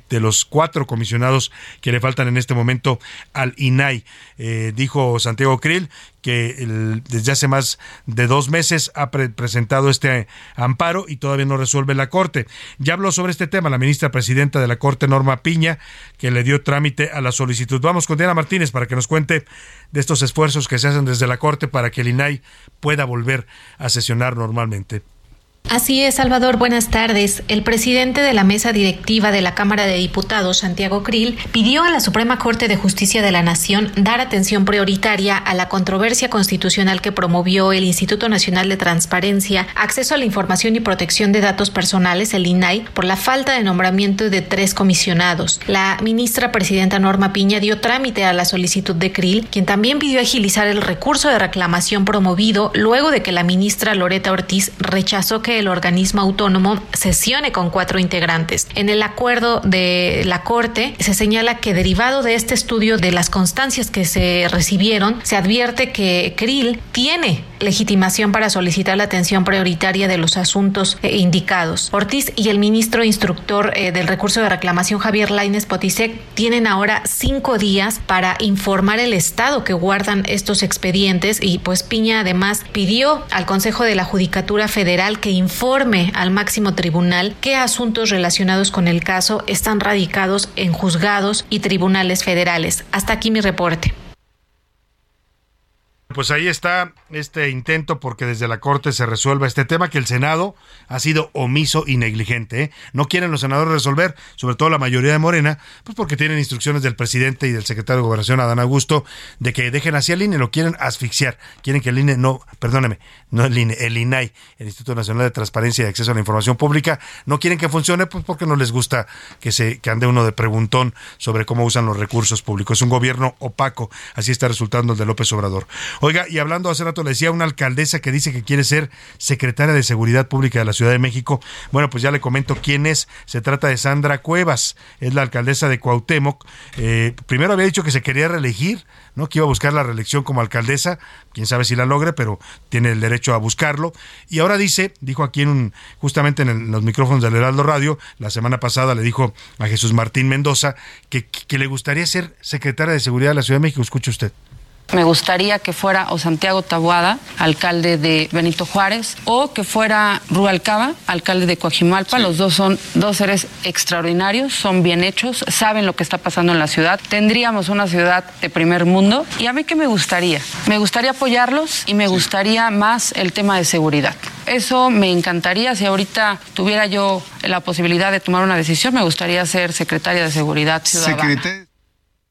de los cuatro comisionados que le faltan en este momento al INAI. Eh, dijo Santiago Krill que desde hace más de dos meses ha pre presentado este amparo y todavía no resuelve la Corte. Ya habló sobre este tema la ministra presidenta de la Corte, Norma Piña, que le dio trámite a la solicitud. Vamos con Diana Martínez para que nos cuente de estos esfuerzos que se hacen desde la Corte para que el INAI pueda volver a sesionar normalmente. Así es, Salvador. Buenas tardes. El presidente de la mesa directiva de la Cámara de Diputados, Santiago Krill, pidió a la Suprema Corte de Justicia de la Nación dar atención prioritaria a la controversia constitucional que promovió el Instituto Nacional de Transparencia, Acceso a la Información y Protección de Datos Personales, el INAI, por la falta de nombramiento de tres comisionados. La ministra presidenta Norma Piña dio trámite a la solicitud de Krill, quien también pidió agilizar el recurso de reclamación promovido luego de que la ministra Loreta Ortiz rechazó que el organismo autónomo sesione con cuatro integrantes. En el acuerdo de la Corte se señala que derivado de este estudio de las constancias que se recibieron, se advierte que Krill tiene legitimación para solicitar la atención prioritaria de los asuntos eh, indicados. Ortiz y el ministro instructor eh, del recurso de reclamación Javier Laines Potisek tienen ahora cinco días para informar el estado que guardan estos expedientes y pues Piña además pidió al Consejo de la Judicatura Federal que informe al máximo tribunal qué asuntos relacionados con el caso están radicados en juzgados y tribunales federales. Hasta aquí mi reporte. Pues ahí está este intento porque desde la Corte se resuelva este tema que el Senado ha sido omiso y negligente. ¿eh? No quieren los senadores resolver, sobre todo la mayoría de Morena, pues porque tienen instrucciones del presidente y del secretario de Gobernación, Adán Augusto, de que dejen así al INE, lo quieren asfixiar. Quieren que el INE no, perdóneme, no el INE, el INAI, el Instituto Nacional de Transparencia y Acceso a la Información Pública, no quieren que funcione pues porque no les gusta que se que ande uno de preguntón sobre cómo usan los recursos públicos. Es un gobierno opaco, así está resultando el de López Obrador. Oiga, y hablando hace rato le decía una alcaldesa que dice que quiere ser secretaria de Seguridad Pública de la Ciudad de México. Bueno, pues ya le comento quién es. Se trata de Sandra Cuevas, es la alcaldesa de Cuauhtémoc. Eh, primero había dicho que se quería reelegir, ¿no? Que iba a buscar la reelección como alcaldesa. Quién sabe si la logre, pero tiene el derecho a buscarlo. Y ahora dice, dijo aquí en un, justamente en, en los micrófonos del Heraldo Radio, la semana pasada le dijo a Jesús Martín Mendoza que, que le gustaría ser secretaria de Seguridad de la Ciudad de México. Escuche usted. Me gustaría que fuera o Santiago Tabuada, alcalde de Benito Juárez, o que fuera Rubalcaba, alcalde de Coajimalpa. Los dos son dos seres extraordinarios, son bien hechos, saben lo que está pasando en la ciudad. Tendríamos una ciudad de primer mundo. ¿Y a mí qué me gustaría? Me gustaría apoyarlos y me gustaría más el tema de seguridad. Eso me encantaría. Si ahorita tuviera yo la posibilidad de tomar una decisión, me gustaría ser secretaria de Seguridad Ciudadana.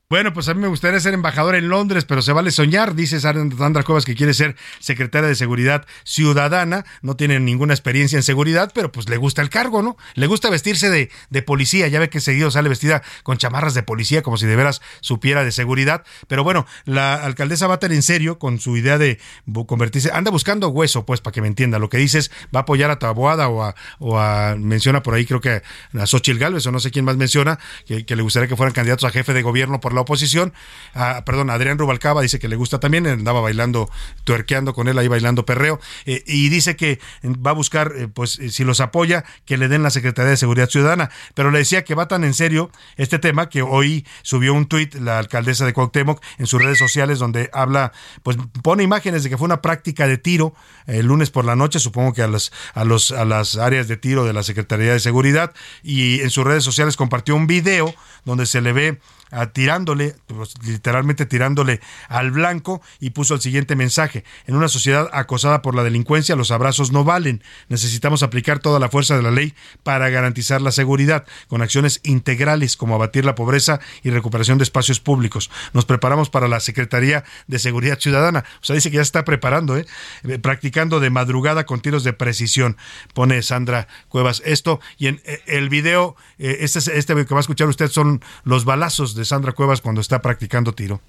Bueno, pues a mí me gustaría ser embajador en Londres, pero se vale soñar, dice Sandra Cuevas que quiere ser secretaria de Seguridad Ciudadana, no tiene ninguna experiencia en seguridad, pero pues le gusta el cargo, ¿no? Le gusta vestirse de, de policía, ya ve que seguido sale vestida con chamarras de policía, como si de veras supiera de seguridad, pero bueno, la alcaldesa va a tener en serio con su idea de convertirse, anda buscando hueso, pues, para que me entienda, lo que dices, va a apoyar a Taboada o a, o a menciona por ahí, creo que a Xochitl Galvez, o no sé quién más menciona, que, que le gustaría que fueran candidatos a jefe de gobierno por la oposición. Ah, perdón, Adrián Rubalcaba dice que le gusta también, andaba bailando, tuerqueando con él ahí bailando perreo, eh, y dice que va a buscar, eh, pues, eh, si los apoya, que le den la Secretaría de Seguridad Ciudadana. Pero le decía que va tan en serio este tema que hoy subió un tuit la alcaldesa de Cuauhtémoc en sus redes sociales donde habla, pues pone imágenes de que fue una práctica de tiro el lunes por la noche, supongo que a los, a los, a las áreas de tiro de la Secretaría de Seguridad, y en sus redes sociales compartió un video donde se le ve a tirándole, pues, literalmente tirándole al blanco y puso el siguiente mensaje. En una sociedad acosada por la delincuencia, los abrazos no valen. Necesitamos aplicar toda la fuerza de la ley para garantizar la seguridad, con acciones integrales como abatir la pobreza y recuperación de espacios públicos. Nos preparamos para la Secretaría de Seguridad Ciudadana. O sea, dice que ya está preparando, ¿eh? Eh, practicando de madrugada con tiros de precisión. Pone Sandra Cuevas esto. Y en eh, el video, eh, este, es- este que va a escuchar usted son los balazos de Sandra Cuevas cuando está practicando tiro.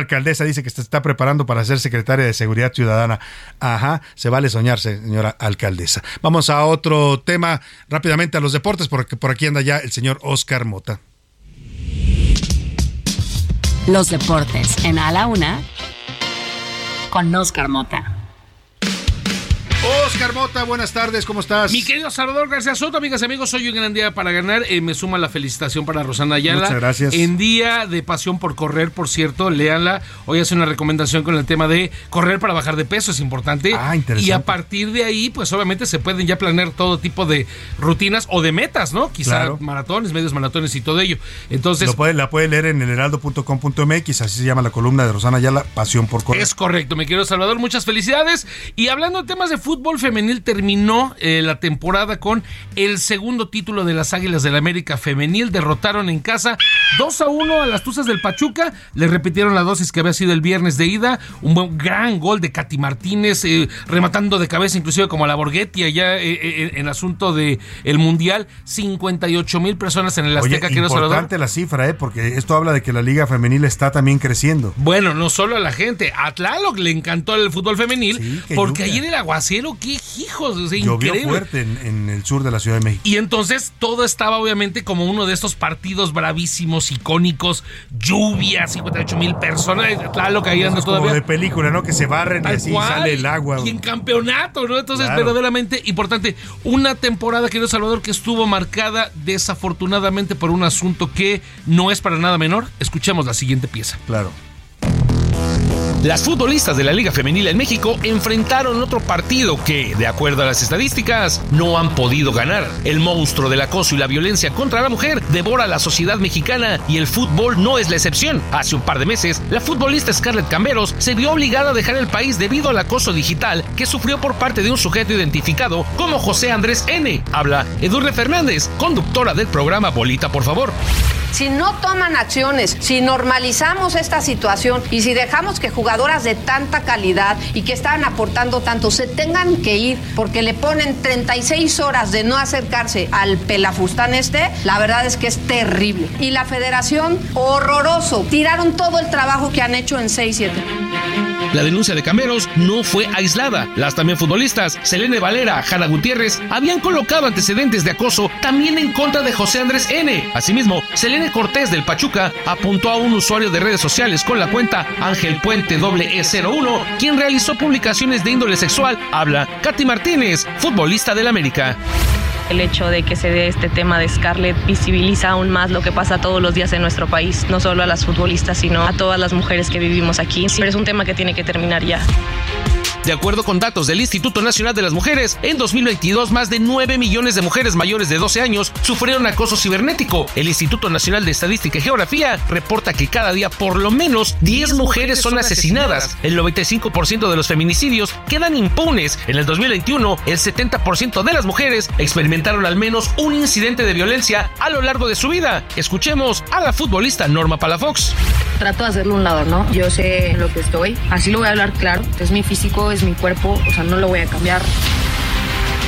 La alcaldesa dice que se está preparando para ser secretaria de Seguridad Ciudadana. Ajá, se vale soñarse, señora alcaldesa. Vamos a otro tema rápidamente a los deportes, porque por aquí anda ya el señor Oscar Mota. Los deportes en A la Una con Oscar Mota. Oscar Mota, buenas tardes, ¿cómo estás? Mi querido Salvador García Soto, amigas y amigos, hoy un gran día para ganar. Eh, me suma la felicitación para Rosana Ayala. Muchas gracias. En día de pasión por correr, por cierto, léanla. Hoy hace una recomendación con el tema de correr para bajar de peso, es importante. Ah, interesante. Y a partir de ahí, pues obviamente se pueden ya planear todo tipo de rutinas o de metas, ¿no? Quizá Claro. maratones, medios maratones y todo ello. Entonces, Lo puede, la puede leer en el heraldo.com.mx, así se llama la columna de Rosana Ayala, Pasión por Correr. Es correcto, mi querido Salvador, muchas felicidades. Y hablando de temas de fútbol femenil, terminó eh, la temporada con el segundo título de las Águilas del América femenil. Derrotaron en casa 2 a 1 a las Tuzas del Pachuca. Le repitieron la dosis que había sido el viernes de ida. Un buen gran gol de Katy Martínez, eh, rematando de cabeza, inclusive como a la Borghetti allá eh, en asunto de el Mundial. 58 mil personas en el Oye, Azteca, Salvador. importante la cifra, ¿eh? porque esto habla de que la liga femenil está también creciendo. Bueno, no solo a la gente, a Tlaloc le encantó el fútbol femenil, porque ayer el aguacero, qué hijos, o sea, Llovió increíble. fuerte en, en el sur de la Ciudad de México. Y entonces todo estaba obviamente como uno de estos partidos bravísimos, icónicos, lluvia, 58 mil personas, claro anda Es como todavía. de película, ¿no? Que se barren y Tal así cual. sale el agua. Y en campeonato, ¿no? Entonces, Claro. verdaderamente importante. Una temporada, querido Salvador, que estuvo marcada desafortunadamente por un asunto que no es para nada menor. Escuchemos la siguiente pieza. Claro. Las futbolistas de la Liga Femenil en México enfrentaron otro partido que, de acuerdo a las estadísticas, no han podido ganar. El monstruo del acoso y la violencia contra la mujer devora la sociedad mexicana y el fútbol no es la excepción. Hace un par de meses, la futbolista Scarlett Camberos se vio obligada a dejar el país debido al acoso digital que sufrió por parte de un sujeto identificado como José Andrés N. Habla Edurne Fernández, conductora del programa Bolita, por favor. Si no toman acciones, si normalizamos esta situación y si dejamos que de tanta calidad y que están aportando tanto se tengan que ir porque le ponen 36 horas de no acercarse al pelafustán este, la verdad es que es terrible. Y la federación, horroroso. Tiraron todo el trabajo que han hecho en 6-7. La denuncia de Camberos no fue aislada. Las también futbolistas Selene Valera, Jana Gutiérrez, habían colocado antecedentes de acoso también en contra de José Andrés N. Asimismo, Selene Cortés del Pachuca apuntó a un usuario de redes sociales con la cuenta Ángel Puente E01, quien realizó publicaciones de índole sexual. Habla Katy Martínez, futbolista del América. El hecho de que se dé este tema de Scarlett visibiliza aún más lo que pasa todos los días en nuestro país, no solo a las futbolistas, sino a todas las mujeres que vivimos aquí. Pero es un tema que tiene que terminar ya. De acuerdo con datos del Instituto Nacional de las Mujeres, en 2022 más de 9 millones de mujeres mayores de 12 años sufrieron acoso cibernético. El Instituto Nacional de Estadística y Geografía reporta que cada día por lo menos 10 mujeres son asesinadas. El 95% de los feminicidios quedan impunes. En el 2021, el 70% de las mujeres experimentaron al menos un incidente de violencia a lo largo de su vida. Escuchemos a la futbolista Norma Palafox. Trato de hacerlo un lado, ¿no? Yo sé en lo que estoy, así lo voy a hablar claro. Es mi físico, es mi cuerpo, o sea, no lo voy a cambiar.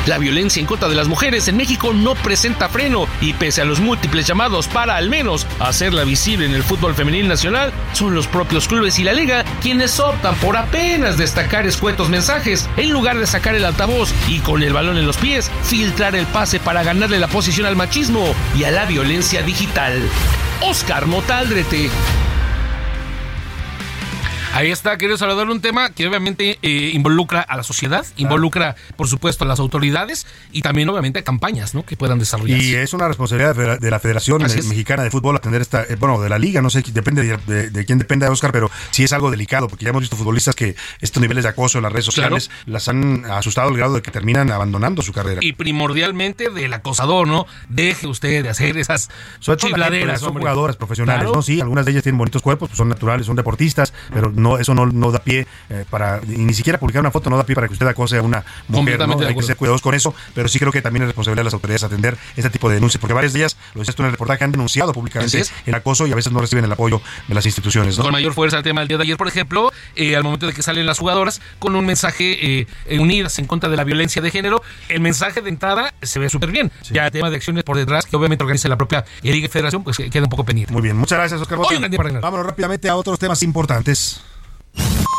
La violencia en contra de las mujeres en México no presenta freno y pese a los múltiples llamados para al menos hacerla visible en el fútbol femenil nacional, son los propios clubes y la liga quienes optan por apenas destacar escuetos mensajes en lugar de sacar el altavoz y con el balón en los pies filtrar el pase para ganarle la posición al machismo y a la violencia digital. Oscar Motaldrete. Ahí está, querido Salvador, un tema que obviamente eh, involucra a la sociedad, involucra, por supuesto, a las autoridades y también, obviamente, a campañas ¿no? que puedan desarrollarse. Y es una responsabilidad de la Federación Así es. Mexicana de Fútbol atender esta, eh, bueno, de la liga, no sé, depende de, de- de quién dependa, Oscar, pero sí es algo delicado, porque ya hemos visto futbolistas que estos niveles de acoso en las redes Claro. sociales las han asustado al grado de que terminan abandonando su carrera. Y primordialmente del acosador, ¿no? Deje usted de hacer esas gente, son hombre. jugadoras profesionales, Claro. ¿no? Sí, algunas de ellas tienen bonitos cuerpos, pues son naturales, son deportistas, pero no eso no, no da pie eh, para, y ni siquiera publicar una foto no da pie para que usted acose a una mujer, ¿no? Hay que ser cuidadosos con eso, pero sí creo que también es responsabilidad de las autoridades atender este tipo de denuncias, porque varias de ellas, lo decías tú en el reportaje, han denunciado públicamente el acoso y a veces no reciben el apoyo de las instituciones, ¿no? Con mayor fuerza el tema del día de ayer, por ejemplo, eh, al momento de que salen las jugadoras con un mensaje eh, eh, unidas en contra de la violencia de género, el mensaje de entrada se ve súper bien. Ya el tema de acciones por detrás, que obviamente organiza la propia Liga Federación, pues queda un poco pendiente. Muy bien, muchas gracias, Oscar. Hoy. Vámonos rápidamente a otros temas importantes.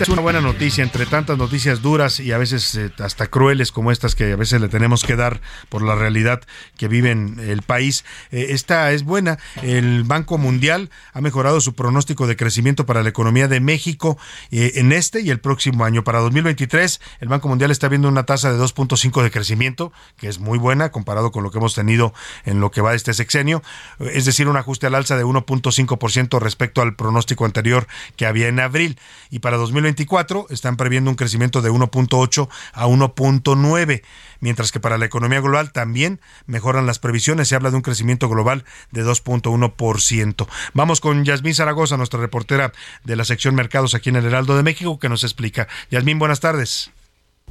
Esta es una buena noticia entre tantas noticias duras y a veces eh, hasta crueles como estas que a veces le tenemos que dar por la realidad que vive el país. Eh, esta es buena. El Banco Mundial ha mejorado su pronóstico de crecimiento para la economía de México eh, en este y el próximo año. Para 2023, el Banco Mundial está viendo una tasa de 2.5 de crecimiento, que es muy buena comparado con lo que hemos tenido en lo que va de este sexenio, es decir, un ajuste al alza de 1.5% respecto al pronóstico anterior que había en abril. Y para 2024 están previendo un crecimiento de 1.8 a 1.9, mientras que para la economía global también mejoran las previsiones. Se habla de un crecimiento global de 2.1%. Vamos con Yasmín Zaragoza, nuestra reportera de la sección Mercados aquí en el Heraldo de México, que nos explica. Yasmín, buenas tardes.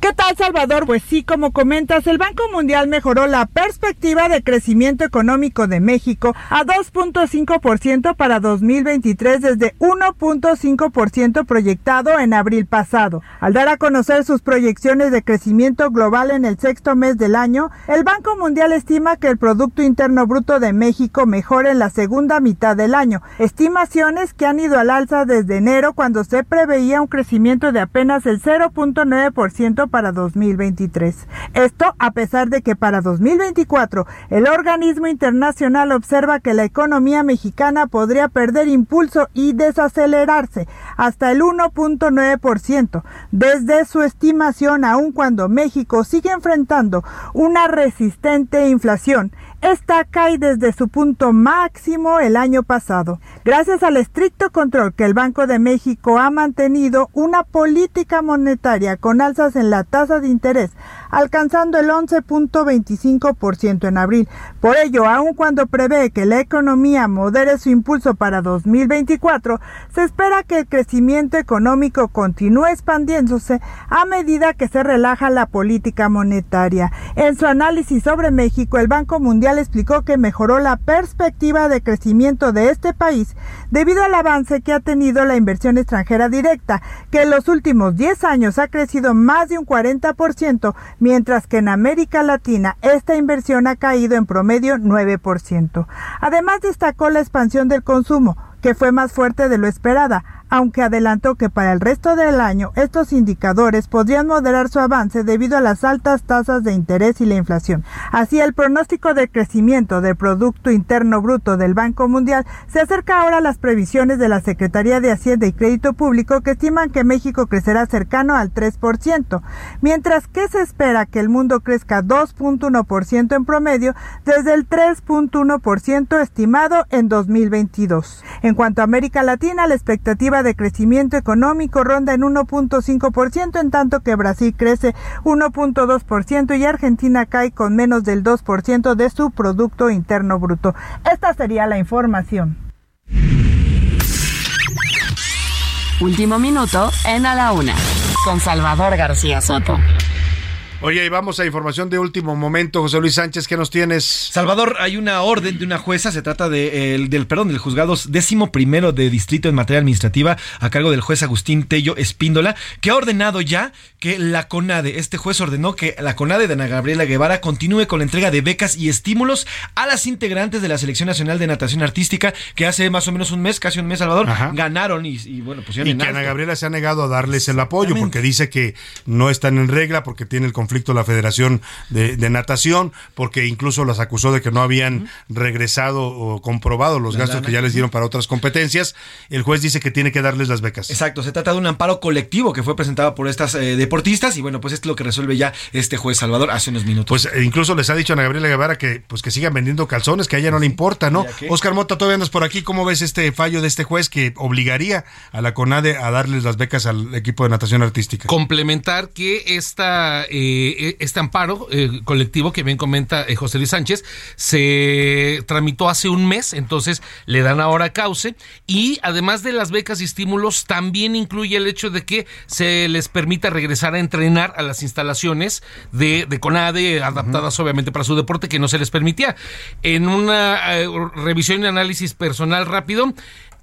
¿Qué tal, Salvador? Pues sí, como comentas, el Banco Mundial mejoró la perspectiva de crecimiento económico de México a 2.5% para 2023 desde 1.5% proyectado en abril pasado. Al dar a conocer sus proyecciones de crecimiento global en el sexto mes del año, el Banco Mundial estima que el Producto Interno Bruto de México mejore en la segunda mitad del año, estimaciones que han ido al alza desde enero cuando se preveía un crecimiento de apenas el 0.9% para 2023. Esto a pesar de que para 2024 el organismo internacional observa que la economía mexicana podría perder impulso y desacelerarse hasta el 1.9% desde su estimación aun cuando México sigue enfrentando una resistente inflación esta cae desde su punto máximo el año pasado. Gracias al estricto control que el Banco de México ha mantenido una política monetaria con alzas en la tasa de interés, alcanzando el 11.25% en abril. Por ello, aun cuando prevé que la economía modere su impulso para 2024, se espera que el crecimiento económico continúe expandiéndose a medida que se relaja la política monetaria. En su análisis sobre México, el Banco Mundial explicó que mejoró la perspectiva de crecimiento de este país debido al avance que ha tenido la inversión extranjera directa, que en los últimos 10 años ha crecido más de un 40%, mientras que en América Latina esta inversión ha caído en promedio 9%. Además destacó la expansión del consumo, que fue más fuerte de lo esperada, aunque adelantó que para el resto del año estos indicadores podrían moderar su avance debido a las altas tasas de interés y la inflación. Así, el pronóstico de crecimiento del Producto Interno Bruto del Banco Mundial se acerca ahora a las previsiones de la Secretaría de Hacienda y Crédito Público que estiman que México crecerá cercano al 3%, mientras que se espera que el mundo crezca 2.1% en promedio desde el 3.1% estimado en 2022. En cuanto a América Latina, la expectativa de crecimiento económico ronda en 1.5%, en tanto que Brasil crece 1.2% y Argentina cae con menos del 2% de su Producto Interno Bruto. Esta sería la información. Último minuto en A la Una, con Salvador García Soto. Oye, y vamos a información de último momento, José Luis Sánchez, ¿qué nos tienes? Salvador, hay una orden de una jueza, se trata de, el, del, perdón, del juzgado décimo primero de distrito en materia administrativa a cargo del juez Agustín Tello Espíndola, que ha ordenado ya que la CONADE, este juez ordenó que la CONADE de Ana Gabriela Guevara continúe con la entrega de becas y estímulos a las integrantes de la Selección Nacional de Natación Artística, que hace más o menos un mes, casi un mes, Salvador, ganaron y, y, bueno, pusieron Y que Ana Gabriela se ha negado a darles el apoyo porque dice que no están en regla, porque tiene el conflicto la Federación de, de, Natación, porque incluso las acusó de que no habían regresado o comprobado los la gastos lana. que ya les dieron para otras competencias. El juez dice que tiene que darles las becas. Exacto, se trata de un amparo colectivo que fue presentado por estas eh, deportistas y bueno, pues es lo que resuelve ya este juez Salvador hace unos minutos. Pues eh, incluso les ha dicho a Ana Gabriela Guevara que pues que sigan vendiendo calzones, que a ella no le importa, ¿no? Oscar Mota, todavía andas por aquí, ¿cómo ves este fallo de este juez que obligaría a la CONADE a darles las becas al equipo de natación artística? Complementar que esta eh, este amparo eh, colectivo que bien comenta eh, José Luis Sánchez se tramitó hace un mes, entonces le dan ahora cauce y además de las becas y estímulos también incluye el hecho de que se les permita regresar a entrenar a las instalaciones de, de CONADE adaptadas uh -huh. obviamente para su deporte que no se les permitía. En una eh, revisión y análisis personal rápido,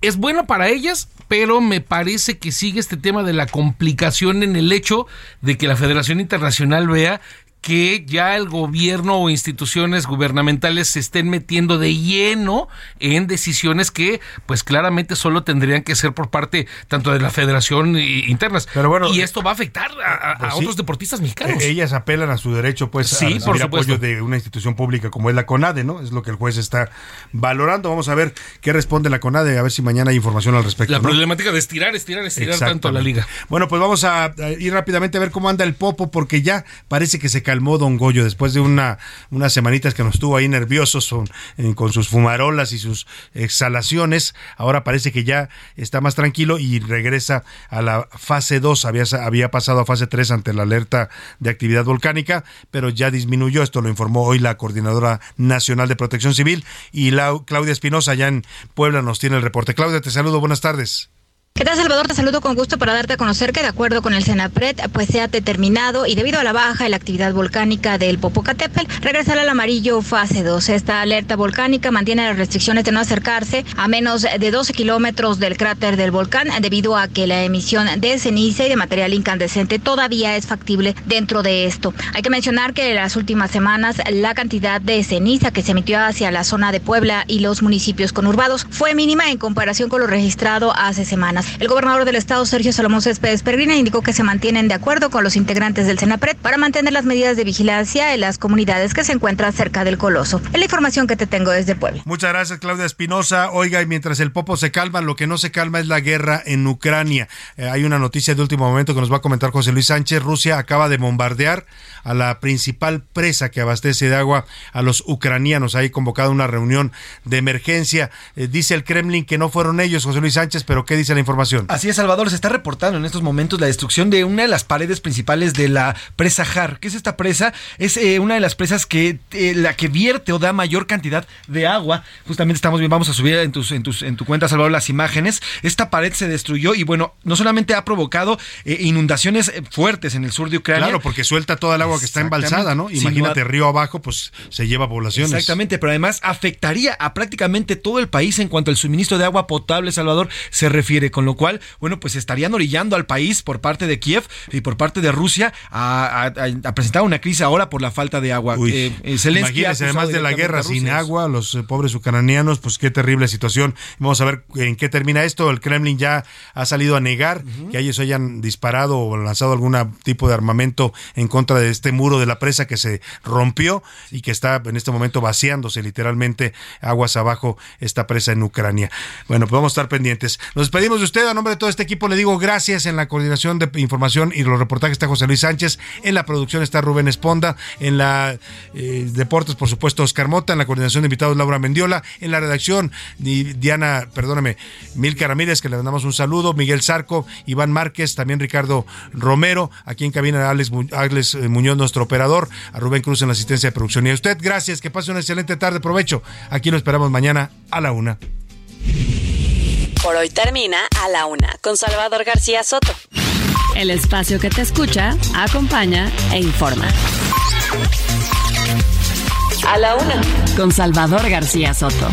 es bueno para ellas, pero me parece que sigue este tema de la complicación en el hecho de que la Federación Internacional vea que ya el gobierno o instituciones gubernamentales se estén metiendo de lleno en decisiones que pues claramente solo tendrían que ser por parte tanto de la federación internas. Pero bueno, y esto va a afectar a, pues a otros sí, deportistas mexicanos. Ellas apelan a su derecho pues sí, a recibir por apoyo de una institución pública como es la CONADE, ¿no? Es lo que el juez está valorando. Vamos a ver qué responde la CONADE, a ver si mañana hay información al respecto. La ¿no? problemática de estirar, estirar, estirar tanto a la liga. Bueno, pues vamos a ir rápidamente a ver cómo anda el Popo porque ya parece que se calmó Don Goyo después de una, unas semanitas que nos tuvo ahí nerviosos con, eh, con, sus fumarolas y sus exhalaciones. Ahora parece que ya está más tranquilo y regresa a la fase 2. Había, había pasado a fase 3 ante la alerta de actividad volcánica, pero ya disminuyó. Esto lo informó hoy la Coordinadora Nacional de Protección Civil y la, Claudia Espinosa allá en Puebla nos tiene el reporte. Claudia, te saludo. Buenas tardes. ¿Qué tal, Salvador? Te saludo con gusto para darte a conocer que, de acuerdo con el Senapred, pues se ha determinado y debido a la baja en la actividad volcánica del Popocatépetl, regresar al amarillo fase 2. Esta alerta volcánica mantiene las restricciones de no acercarse a menos de 12 kilómetros del cráter del volcán, debido a que la emisión de ceniza y de material incandescente todavía es factible dentro de esto. Hay que mencionar que en las últimas semanas la cantidad de ceniza que se emitió hacia la zona de Puebla y los municipios conurbados fue mínima en comparación con lo registrado hace semanas. El gobernador del estado, Sergio Salomón Céspedes Peregrina, indicó que se mantienen de acuerdo con los integrantes del Senapred para mantener las medidas de vigilancia en las comunidades que se encuentran cerca del coloso. Es la información que te tengo desde Puebla. Muchas gracias, Claudia Espinosa. Oiga, y mientras el popo se calma, lo que no se calma es la guerra en Ucrania. Eh, hay una noticia de último momento que nos va a comentar José Luis Sánchez. Rusia acaba de bombardear a la principal presa que abastece de agua a los ucranianos. Hay convocado una reunión de emergencia. Eh, dice el Kremlin que no fueron ellos, José Luis Sánchez, pero ¿qué dice la información? Así es, Salvador. Se está reportando en estos momentos la destrucción de una de las paredes principales de la presa Har. ¿Qué es esta presa? Es eh, una de las presas que eh, la que vierte o da mayor cantidad de agua. Justamente estamos bien, vamos a subir en tus, en tus, en tu cuenta, Salvador, las imágenes. Esta pared se destruyó y bueno, no solamente ha provocado inundaciones fuertes en el sur de Ucrania. Claro, porque suelta toda el agua que está embalsada, ¿no? Imagínate, río abajo, pues se lleva poblaciones. Exactamente, pero además afectaría a prácticamente todo el país en cuanto al suministro de agua potable, Salvador, se refiere. Con lo cual, bueno, pues estarían orillando al país por parte de Kiev y por parte de Rusia a, presentar una crisis ahora por la falta de agua. Eh, eh, imagínese, además de la guerra sin agua, los eh, pobres ucranianos, pues qué terrible situación. Vamos a ver en qué termina esto. El Kremlin ya ha salido a negar que ellos hayan disparado o lanzado algún tipo de armamento en contra de este muro de la presa que se rompió y que está en este momento vaciándose literalmente aguas abajo esta presa en Ucrania. Bueno, pues vamos a estar pendientes. Nos despedimos de usted a nombre de todo este equipo. Le digo gracias en la coordinación de información y los reportajes está José Luis Sánchez, en la producción está Rubén Esponda, en la eh, deportes, por supuesto, Oscar Mota, en la coordinación de invitados Laura Mendiola, en la redacción Diana, perdóname, Milka Ramírez, que le mandamos un saludo, Miguel Zarco, Iván Márquez, también Ricardo Romero, aquí en cabina Alex, eh, Muñoz, nuestro operador, a Rubén Cruz en la asistencia de producción. Y a usted, gracias, que pase una excelente tarde, provecho. Aquí lo esperamos mañana a la una. Por hoy termina a la una con Salvador García Soto. El espacio que te escucha, acompaña e informa. A la una con Salvador García Soto.